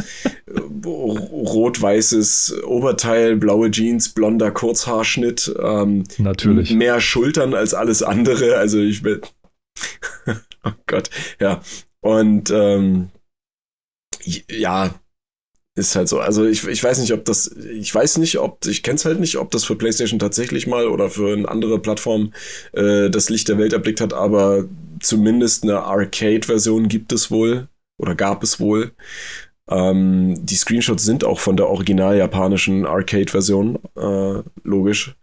rot-weißes Oberteil, blaue Jeans, blonder Kurzhaarschnitt. Ähm, Natürlich. Mehr Schultern als alles andere. Also ich bin. oh Gott, ja. Und ähm, ja, ist halt so. Also ich, ich weiß nicht, ob das, ich weiß nicht, ob, ich kenne es halt nicht, ob das für PlayStation tatsächlich mal oder für eine andere Plattform äh, das Licht der Welt erblickt hat, aber zumindest eine Arcade-Version gibt es wohl oder gab es wohl. Ähm, die Screenshots sind auch von der original japanischen Arcade-Version, äh, logisch.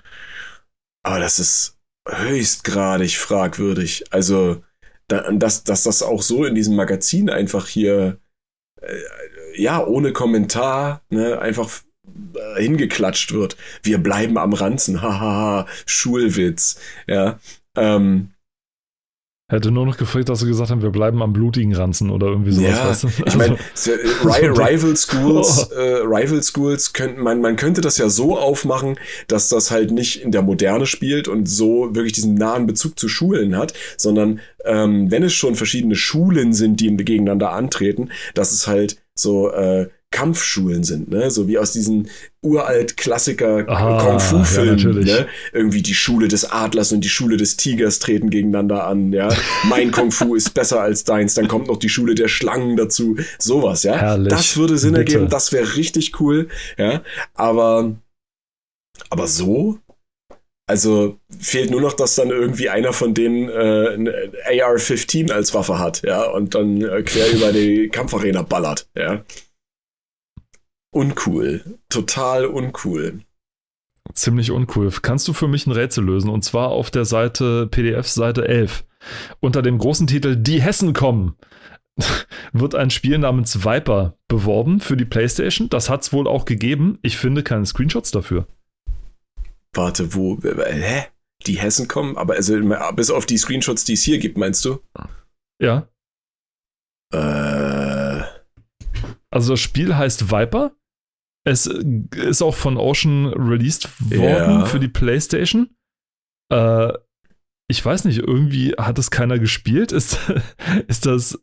Aber das ist höchstgradig fragwürdig. Also, da, dass, dass das auch so in diesem Magazin einfach hier ja, ohne Kommentar, ne, einfach äh, hingeklatscht wird. Wir bleiben am Ranzen, hahaha, Schulwitz, ja. Ähm, Hätte nur noch gefragt, dass sie gesagt haben, wir bleiben am blutigen Ranzen oder irgendwie sowas. Ja, weißt du? ich meine, also, Rival Schools, oh. äh, Rival Schools könnten, man, man könnte das ja so aufmachen, dass das halt nicht in der Moderne spielt und so wirklich diesen nahen Bezug zu Schulen hat, sondern ähm, wenn es schon verschiedene Schulen sind, die gegeneinander antreten, dass es halt so äh, Kampfschulen sind, ne? So wie aus diesen uralt Klassiker Kung Fu Filmen, ja, ne? Irgendwie die Schule des Adlers und die Schule des Tigers treten gegeneinander an, ja? Mein Kung Fu ist besser als deins, dann kommt noch die Schule der Schlangen dazu, sowas, ja? Herrlich. Das würde Sinn Bitte. ergeben, das wäre richtig cool, ja? Aber aber so also fehlt nur noch, dass dann irgendwie einer von denen äh, ein AR-15 als Waffe hat, ja, und dann äh, quer über die Kampfarena ballert, ja. Uncool. Total uncool. Ziemlich uncool. Kannst du für mich ein Rätsel lösen? Und zwar auf der Seite PDF Seite 11. Unter dem großen Titel Die Hessen kommen wird ein Spiel namens Viper beworben für die PlayStation. Das hat es wohl auch gegeben. Ich finde keine Screenshots dafür. Warte, wo? Hä? Die Hessen kommen? Aber also bis auf die Screenshots, die es hier gibt, meinst du? Ja. Äh. Also das Spiel heißt Viper. Es ist auch von Ocean released worden ja. für die PlayStation. Äh, ich weiß nicht, irgendwie hat es keiner gespielt. Ist, ist das.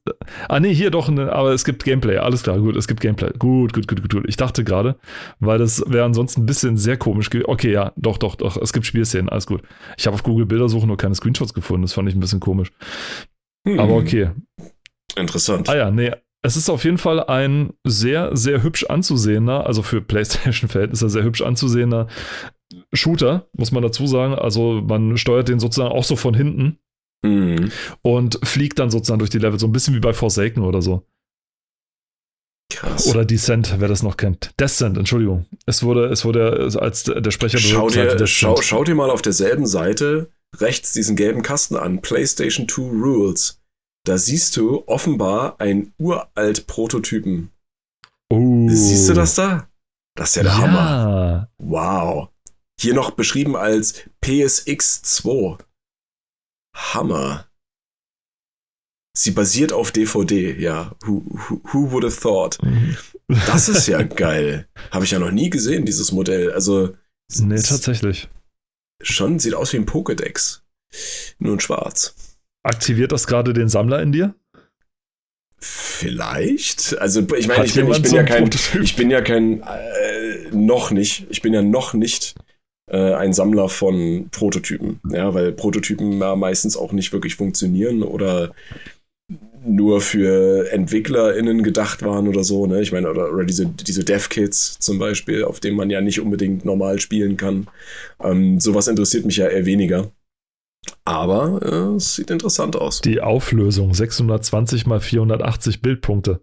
Ah, nee, hier doch, ne, aber es gibt Gameplay. Alles klar, gut, es gibt Gameplay. Gut, gut, gut, gut. gut. Ich dachte gerade, weil das wäre ansonsten ein bisschen sehr komisch gewesen. Okay, ja, doch, doch, doch. Es gibt Spielszenen, alles gut. Ich habe auf Google Bildersuche nur keine Screenshots gefunden. Das fand ich ein bisschen komisch. Hm. Aber okay. Interessant. Ah ja, nee, es ist auf jeden Fall ein sehr, sehr hübsch anzusehender, also für PlayStation-Verhältnisse sehr hübsch anzusehender Shooter, muss man dazu sagen. Also man steuert den sozusagen auch so von hinten mhm. und fliegt dann sozusagen durch die Level, so ein bisschen wie bei Forsaken oder so. Krass. Oder Descent, wer das noch kennt. Descent, Entschuldigung. Es wurde, es wurde als der Sprecher schau dir, schau, schau dir mal auf derselben Seite rechts diesen gelben Kasten an. PlayStation 2 Rules. Da siehst du offenbar einen uralt Prototypen Siehst du das da? Das ist ja der ja. Hammer. Wow. Hier noch beschrieben als PSX2. Hammer. Sie basiert auf DVD, ja. Who, who, who would have thought? Das ist ja geil. Habe ich ja noch nie gesehen, dieses Modell. Also. Nee, tatsächlich. Schon sieht aus wie ein Pokédex. Nur in schwarz. Aktiviert das gerade den Sammler in dir? Vielleicht. Also ich meine, ich bin, ich bin, so ja kein, ich bin ja kein, äh, noch nicht, ich bin ja noch nicht äh, ein Sammler von Prototypen. Ja, weil Prototypen ja meistens auch nicht wirklich funktionieren oder nur für EntwicklerInnen gedacht waren oder so, ne? Ich meine, oder, oder diese, diese Dev-Kits zum Beispiel, auf denen man ja nicht unbedingt normal spielen kann. Ähm, sowas interessiert mich ja eher weniger. Aber äh, es sieht interessant aus. Die Auflösung 620 mal 480 Bildpunkte.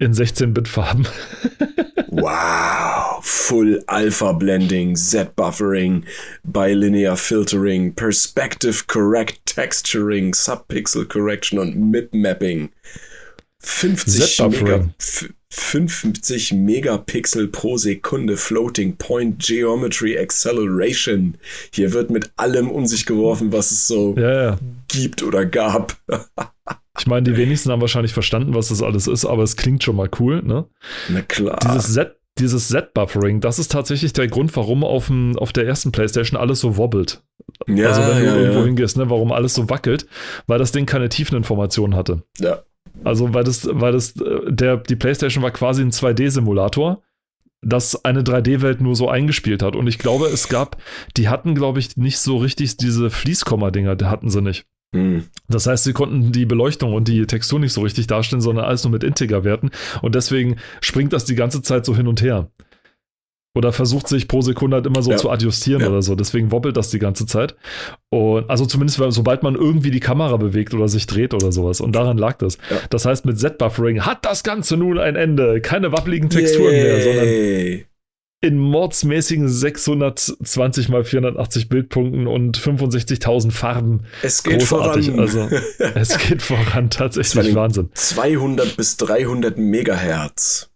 In 16-Bit-Farben. wow. Full Alpha Blending, Z-Buffering, Bilinear Filtering, Perspective Correct Texturing, Subpixel Correction und Mip-Mapping. 50 Mega, 50 Megapixel pro Sekunde Floating Point Geometry Acceleration. Hier wird mit allem um sich geworfen, was es so ja, ja. gibt oder gab. ich meine, die wenigsten haben wahrscheinlich verstanden, was das alles ist, aber es klingt schon mal cool, ne? Na klar. Dieses Z dieses Z-Buffering, das ist tatsächlich der Grund, warum auf, dem, auf der ersten PlayStation alles so wobbelt. Ja, also wenn du ja, irgendwo ja. hingehst, ne, warum alles so wackelt, weil das Ding keine Tiefeninformationen hatte. Ja. Also, weil das, weil das, äh, der, die PlayStation war quasi ein 2D-Simulator, das eine 3D-Welt nur so eingespielt hat. Und ich glaube, es gab, die hatten, glaube ich, nicht so richtig diese Fließkomma-Dinger, die hatten sie nicht. Hm. Das heißt, sie konnten die Beleuchtung und die Textur nicht so richtig darstellen, sondern alles nur mit Integerwerten. Und deswegen springt das die ganze Zeit so hin und her. Oder versucht sich pro Sekunde halt immer so Ja. zu adjustieren Ja. oder so. Deswegen wobbelt das die ganze Zeit. Und also zumindest, weil- sobald man irgendwie die Kamera bewegt oder sich dreht oder sowas. Und daran lag das. Ja. Das heißt, mit Z-Buffering hat das Ganze nun ein Ende. Keine wabbeligen Texturen mehr, sondern Yay. in mordsmäßigen 620 mal 480 Bildpunkten und 65.000 Farben. Es geht Großartig. voran. Also, es geht voran. Tatsächlich Wahnsinn. 200 bis 300 Megahertz.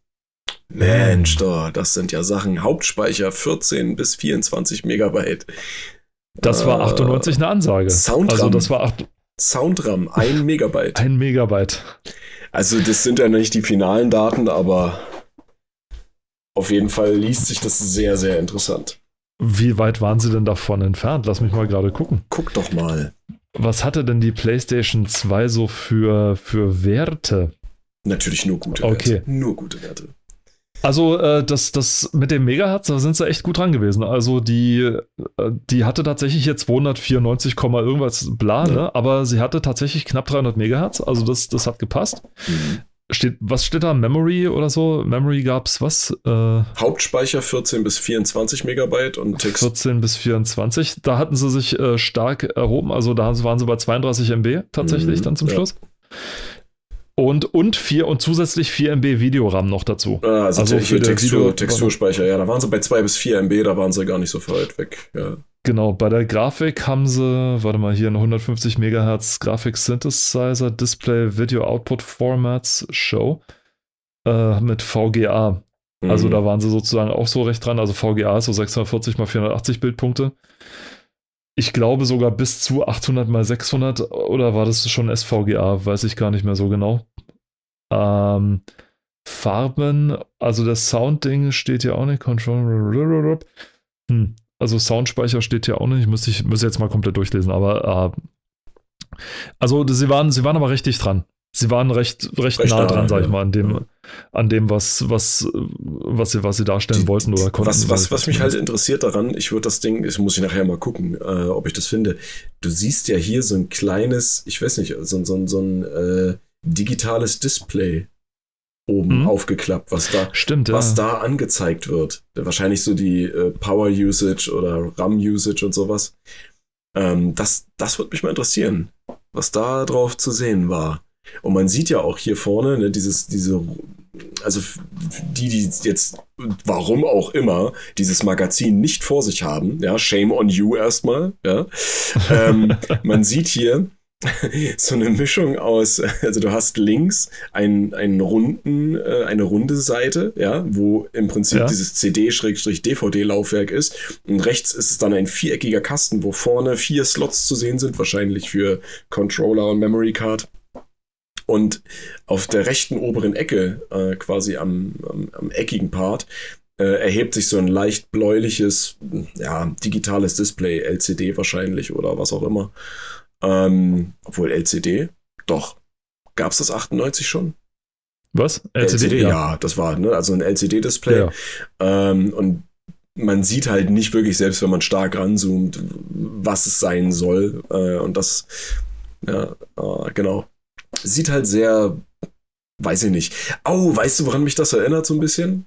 Mensch, doch, das sind ja Sachen. Hauptspeicher 14 bis 24 Megabyte. Das war Äh, 98 eine Ansage. Soundram. Also das war Soundram, 1 Megabyte. ein Megabyte. Also das sind ja nicht die finalen Daten, aber auf jeden Fall liest sich das sehr, sehr interessant. Wie weit waren sie denn davon entfernt? Lass mich mal gerade gucken. Guck doch mal. Was hatte denn die PlayStation 2 so für, für Werte? Natürlich nur gute Okay. Werte. Nur gute Werte. Also, äh, das, das mit dem Megahertz, da sind sie echt gut dran gewesen. Also, die, äh, die hatte tatsächlich jetzt 294, Komma irgendwas bla, Ja. ne? aber sie hatte tatsächlich knapp 300 Megahertz. Also, das, das hat gepasst. Mhm. Steht, was steht da? Memory oder so? Memory gab's was? Äh, Hauptspeicher 14 bis 24 Megabyte und Text 14 bis 24. Da hatten sie sich äh, stark erhoben. Also da waren sie bei 32 MB tatsächlich Mhm, dann zum ja. Schluss. Und, und, vier, und zusätzlich 4 MB Videoram noch dazu. Ah, also, Also für Textur, Video- Texturspeicher, ja, da waren sie bei 2 bis 4 MB, da waren sie gar nicht so weit weg. Ja. Genau, bei der Grafik haben sie, warte mal, hier eine 150 MHz Grafik Synthesizer Display Video Output Formats Show äh, mit VGA. Also Mhm. da waren sie sozusagen auch so recht dran. Also VGA ist so 640 mal 480 Bildpunkte. Ich glaube sogar bis zu 800 mal 600 oder war das schon SVGA? Weiß ich gar nicht mehr so genau. Ähm, Farben, also das Soundding steht ja auch nicht. Control. Hm, also Soundspeicher steht hier auch nicht. Müsste ich müsste jetzt mal komplett durchlesen, aber äh, also sie waren, sie waren aber richtig dran. Sie waren recht, recht, Recht nah nah, dran, sag ich ja. mal, an dem, Ja. An dem, was, was, was sie, was sie darstellen Die- wollten oder konnten. Was, was, was mich halt interessiert daran, ich würde das Ding, ich muss ich nachher mal gucken, äh, ob ich das finde. Du siehst ja hier so ein kleines, ich weiß nicht, so, so, so ein äh, digitales Display oben Mhm. aufgeklappt, was da, Stimmt, ja. was da angezeigt wird. Wahrscheinlich so die äh, Power Usage oder RAM Usage und sowas. Ähm, das, das würde mich mal interessieren, was da drauf zu sehen war. Und man sieht ja auch hier vorne, ne, dieses, diese, also die, die jetzt, warum auch immer, dieses Magazin nicht vor sich haben, ja, shame on you erstmal, ja. ähm, man sieht hier so eine Mischung aus, also du hast links einen, einen runden, äh, eine runde Seite, ja, wo im Prinzip Ja. dieses CD-DVD-Laufwerk ist. Und rechts ist es dann ein viereckiger Kasten, wo vorne vier Slots zu sehen sind, wahrscheinlich für Controller und Memory Card. Und auf der rechten oberen Ecke, äh, quasi am, am, am eckigen Part, äh, erhebt sich so ein leicht bläuliches, ja, digitales Display, LCD wahrscheinlich oder was auch immer. Ähm, obwohl LCD, doch. Gab es das 98 schon? Was? LCD? ja. das war, ne? Also ein LCD-Display. Ja. Ähm, und man sieht halt nicht wirklich, selbst wenn man stark ranzoomt, was es sein soll. Äh, und das, ja, äh, genau. Sieht halt sehr, weiß ich nicht. Au, weißt du, woran mich das erinnert so ein bisschen?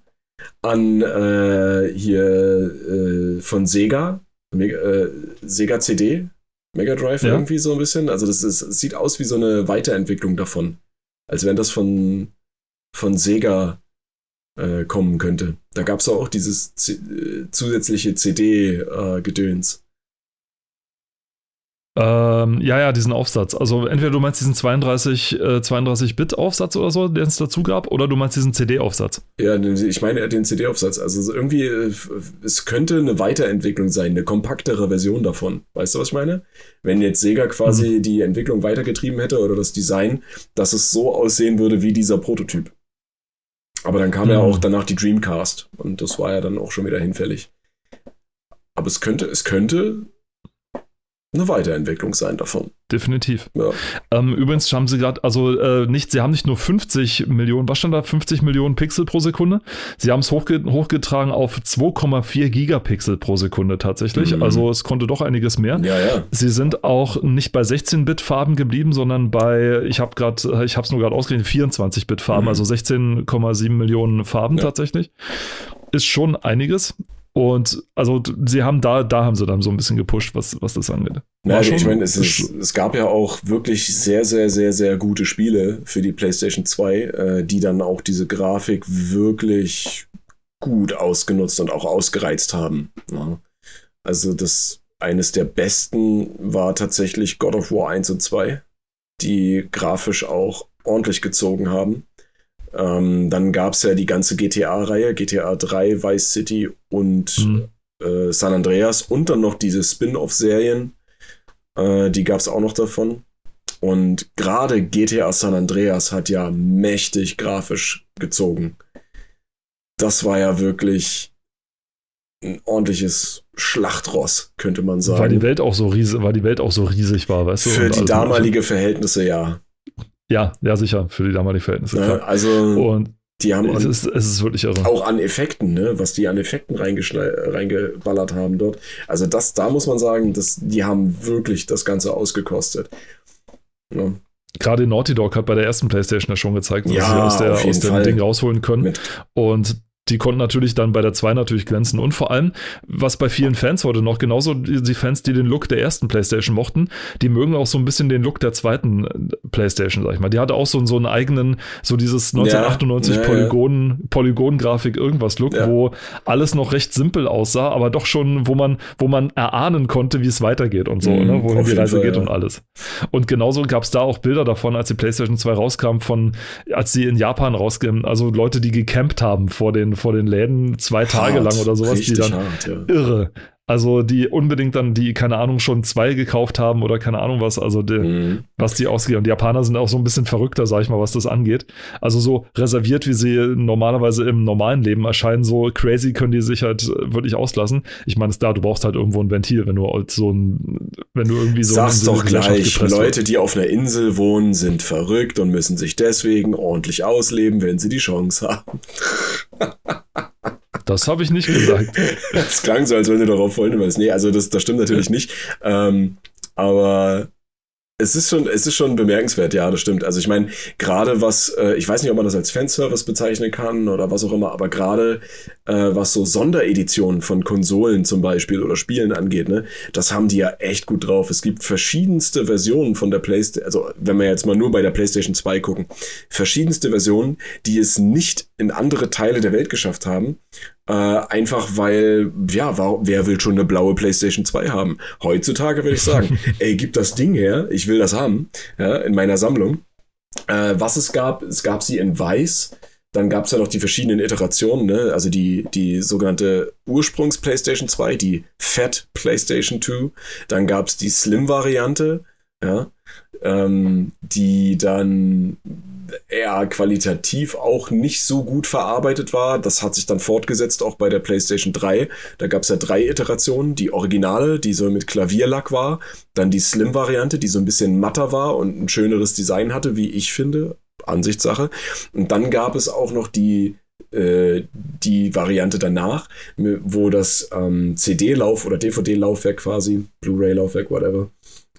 An äh, hier äh, von Sega, Mega, äh, Sega CD, Mega Drive Ja. irgendwie so ein bisschen. Also das ist, es sieht aus wie so eine Weiterentwicklung davon. Als wenn das von, von Sega äh, kommen könnte. Da gab es auch dieses C äh, zusätzliche CD-Gedöns. Ähm, ja, ja, diesen Aufsatz. Also entweder du meinst diesen 32, äh, 32-Bit-Aufsatz oder so, den es dazu gab, oder du meinst diesen CD-Aufsatz. ja, ich meine den CD-Aufsatz. Also so irgendwie, äh, es könnte eine Weiterentwicklung sein, eine kompaktere Version davon. Weißt du, was ich meine? Wenn jetzt Sega quasi Mhm. die Entwicklung weitergetrieben hätte oder das Design, dass es so aussehen würde wie dieser Prototyp. Aber dann kam ja Mhm. auch danach die Dreamcast und das war ja dann auch schon wieder hinfällig. Aber es könnte, es könnte eine Weiterentwicklung sein davon. Definitiv. Ja. Ähm, übrigens haben sie gerade, also äh, nicht, sie haben nicht nur 50 Millionen, was stand da, 50 Millionen Pixel pro Sekunde. Sie haben es hochge hochgetragen auf 2,4 Gigapixel pro Sekunde tatsächlich. Mhm. Also es konnte doch einiges mehr. Ja, ja. Sie sind auch nicht bei 16-Bit-Farben geblieben, sondern bei, ich habe gerade, ich habe es nur gerade ausgerechnet, 24-Bit-Farben, Mhm. also 16,7 Millionen Farben Ja. tatsächlich. Ist schon einiges. Und also sie haben da, da haben sie dann so ein bisschen gepusht, was, was das angeht. Naja, schon- ich meine, es, ist, ist- es gab ja auch wirklich sehr, sehr, sehr, sehr gute Spiele für die PlayStation 2, äh, die dann auch diese Grafik wirklich gut ausgenutzt und auch ausgereizt haben. Ja. Also das eines der besten war tatsächlich God of War 1 und 2, die grafisch auch ordentlich gezogen haben. Ähm, dann gab es ja die ganze GTA-Reihe, GTA 3, Vice City und Mhm. äh, San Andreas und dann noch diese Spin-off-Serien. Äh, die gab es auch noch davon. Und gerade GTA San Andreas hat ja mächtig grafisch gezogen. Das war ja wirklich ein ordentliches Schlachtross, könnte man sagen. Weil die Welt auch so riesig, weil die Welt auch so riesig war, weißt du? Für die damalige Verhältnisse ja. Ja, ja, sicher, für die damalige Verhältnisse, klar. Also Und die haben es an, ist, es ist wirklich irre. auch an Effekten, ne? was die an Effekten reingeballert haben dort. Also das, da muss man sagen, das, die haben wirklich das Ganze ausgekostet. Ne? Gerade Naughty Dog hat bei der ersten Playstation ja schon gezeigt, was Ja, sie aus, der, aus dem Fall. Ding rausholen können. Mit Und die konnten natürlich dann bei der 2 natürlich glänzen. Und vor allem, was bei vielen Fans heute noch, genauso die, Fans, die den Look der ersten PlayStation mochten, die mögen auch so ein bisschen den Look der zweiten äh, PlayStation, sag ich mal. Die hatte auch so, so einen eigenen, so dieses 1998 Ja, ja, ja. Polygon, Polygon-Grafik, irgendwas Look, Ja. wo alles noch recht simpel aussah, aber doch schon, wo man, wo man erahnen konnte, wie es weitergeht und so, Mhm, ne? wohin die Reise Fall, geht und alles. Und genauso gab es da auch Bilder davon, als die PlayStation 2 rauskam, von, als sie in Japan rauskam, also Leute, die gecampt haben vor den, vor den Läden zwei Tage hart, lang oder sowas, die dann hart, ja. irre. Also die unbedingt dann, die, keine Ahnung, schon zwei gekauft haben oder keine Ahnung was, also die, Mhm. was die ausgehen. Und die Japaner sind auch so ein bisschen verrückter, sag ich mal, was das angeht. Also so reserviert, wie sie normalerweise im normalen Leben erscheinen, so crazy können die sich halt äh, wirklich auslassen. Ich meine, es da, du brauchst halt irgendwo ein Ventil, wenn du so ein, wenn du irgendwie so Sag's doch gleich, Leute, die auf einer Insel wohnen, sind verrückt und müssen sich deswegen ordentlich ausleben, wenn sie die Chance haben. Das habe ich nicht gesagt. Das klang so, als wenn du darauf voll nimmst. Nee, also das, das stimmt natürlich nicht. Ähm, aber es ist schon, es ist schon bemerkenswert, ja, das stimmt. Also ich meine, gerade was, äh, ich weiß nicht, ob man das als Fanservice bezeichnen kann oder was auch immer, aber gerade äh, was so Sondereditionen von Konsolen zum Beispiel oder Spielen angeht, ne, das haben die ja echt gut drauf. Es gibt verschiedenste Versionen von der PlayStation, also wenn wir jetzt mal nur bei der PlayStation 2 gucken, verschiedenste Versionen, die es nicht in andere Teile der Welt geschafft haben. Äh, einfach weil, ja, wer will schon eine blaue PlayStation 2 haben? Heutzutage würde ich sagen, ey, gib das Ding her, ich will das haben, ja, in meiner Sammlung. Äh, was es gab, es gab sie in weiß, dann gab es ja noch die verschiedenen Iterationen, ne? also die, die sogenannte Ursprungs-PlayStation 2, die Fat PlayStation 2. Dann gab es die Slim-Variante, ja? ähm, die dann eher qualitativ auch nicht so gut verarbeitet war. Das hat sich dann fortgesetzt auch bei der PlayStation 3. Da gab es ja drei Iterationen. Die Originale, die so mit Klavierlack war. Dann die Slim-Variante, die so ein bisschen matter war und ein schöneres Design hatte, wie ich finde. Ansichtssache. Und dann gab es auch noch die äh, die Variante danach, wo das ähm, CD-Lauf oder DVD-Laufwerk quasi, Blu-ray-Laufwerk, whatever,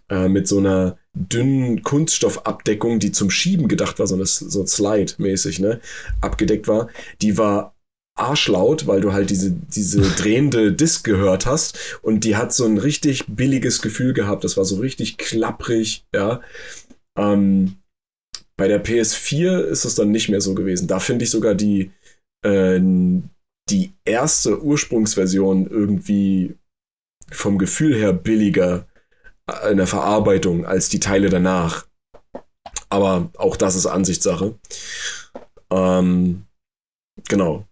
äh, mit so einer dünnen Kunststoffabdeckung, die zum Schieben gedacht war, so, eine, so Slide-mäßig, ne, abgedeckt war, die war arschlaut, weil du halt diese, diese drehende Disc gehört hast und die hat so ein richtig billiges Gefühl gehabt, das war so richtig klapprig, ja. Ähm, bei der PS4 ist es dann nicht mehr so gewesen. Da finde ich sogar die, äh, die erste Ursprungsversion irgendwie vom Gefühl her billiger in der Verarbeitung als die Teile danach. Aber auch das ist Ansichtssache. Ähm, genau.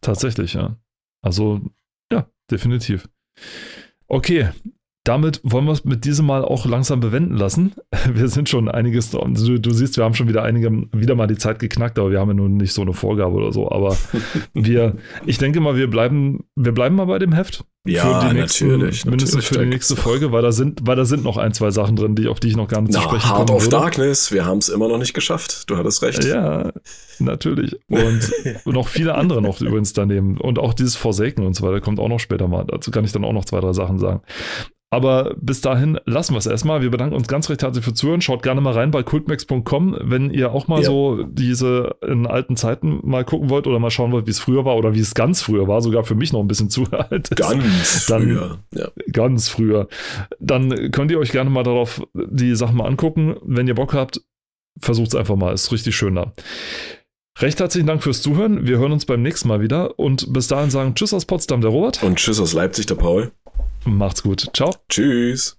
Tatsächlich, ja. Also, ja, definitiv. Okay, damit wollen wir es mit diesem Mal auch langsam bewenden lassen. Wir sind schon einiges, du, du, siehst, wir haben schon wieder einige, wieder mal die Zeit geknackt, aber wir haben ja nun nicht so eine Vorgabe oder so. Aber wir, ich denke mal, wir bleiben, wir bleiben mal bei dem Heft. Ja, für die nächsten, natürlich. Mindestens natürlich. für die nächste Folge, weil da sind, weil da sind noch ein, zwei Sachen drin, die, auf die ich noch gar nicht Na, zu sprechen Heart of würde. Darkness, wir haben es immer noch nicht geschafft. Du hattest recht. Ja, natürlich. Und noch viele andere noch übrigens daneben. Und auch dieses Forsaken und so weiter kommt auch noch später mal. Dazu kann ich dann auch noch zwei, drei Sachen sagen. Aber bis dahin lassen wir es erstmal. Wir bedanken uns ganz recht herzlich für Zuhören. Schaut gerne mal rein bei cultmax.com, wenn ihr auch mal ja. so diese in alten Zeiten mal gucken wollt oder mal schauen wollt, wie es früher war oder wie es ganz früher war, sogar für mich noch ein bisschen zu alt ist. Ganz dann, früher. Ja. Ganz früher. Dann könnt ihr euch gerne mal darauf die Sachen mal angucken. Wenn ihr Bock habt, versucht es einfach mal. Ist richtig schön da. Recht herzlichen Dank fürs Zuhören. Wir hören uns beim nächsten Mal wieder und bis dahin sagen Tschüss aus Potsdam, der Robert. Und Tschüss aus Leipzig, der Paul. Macht's gut. Ciao. Tschüss.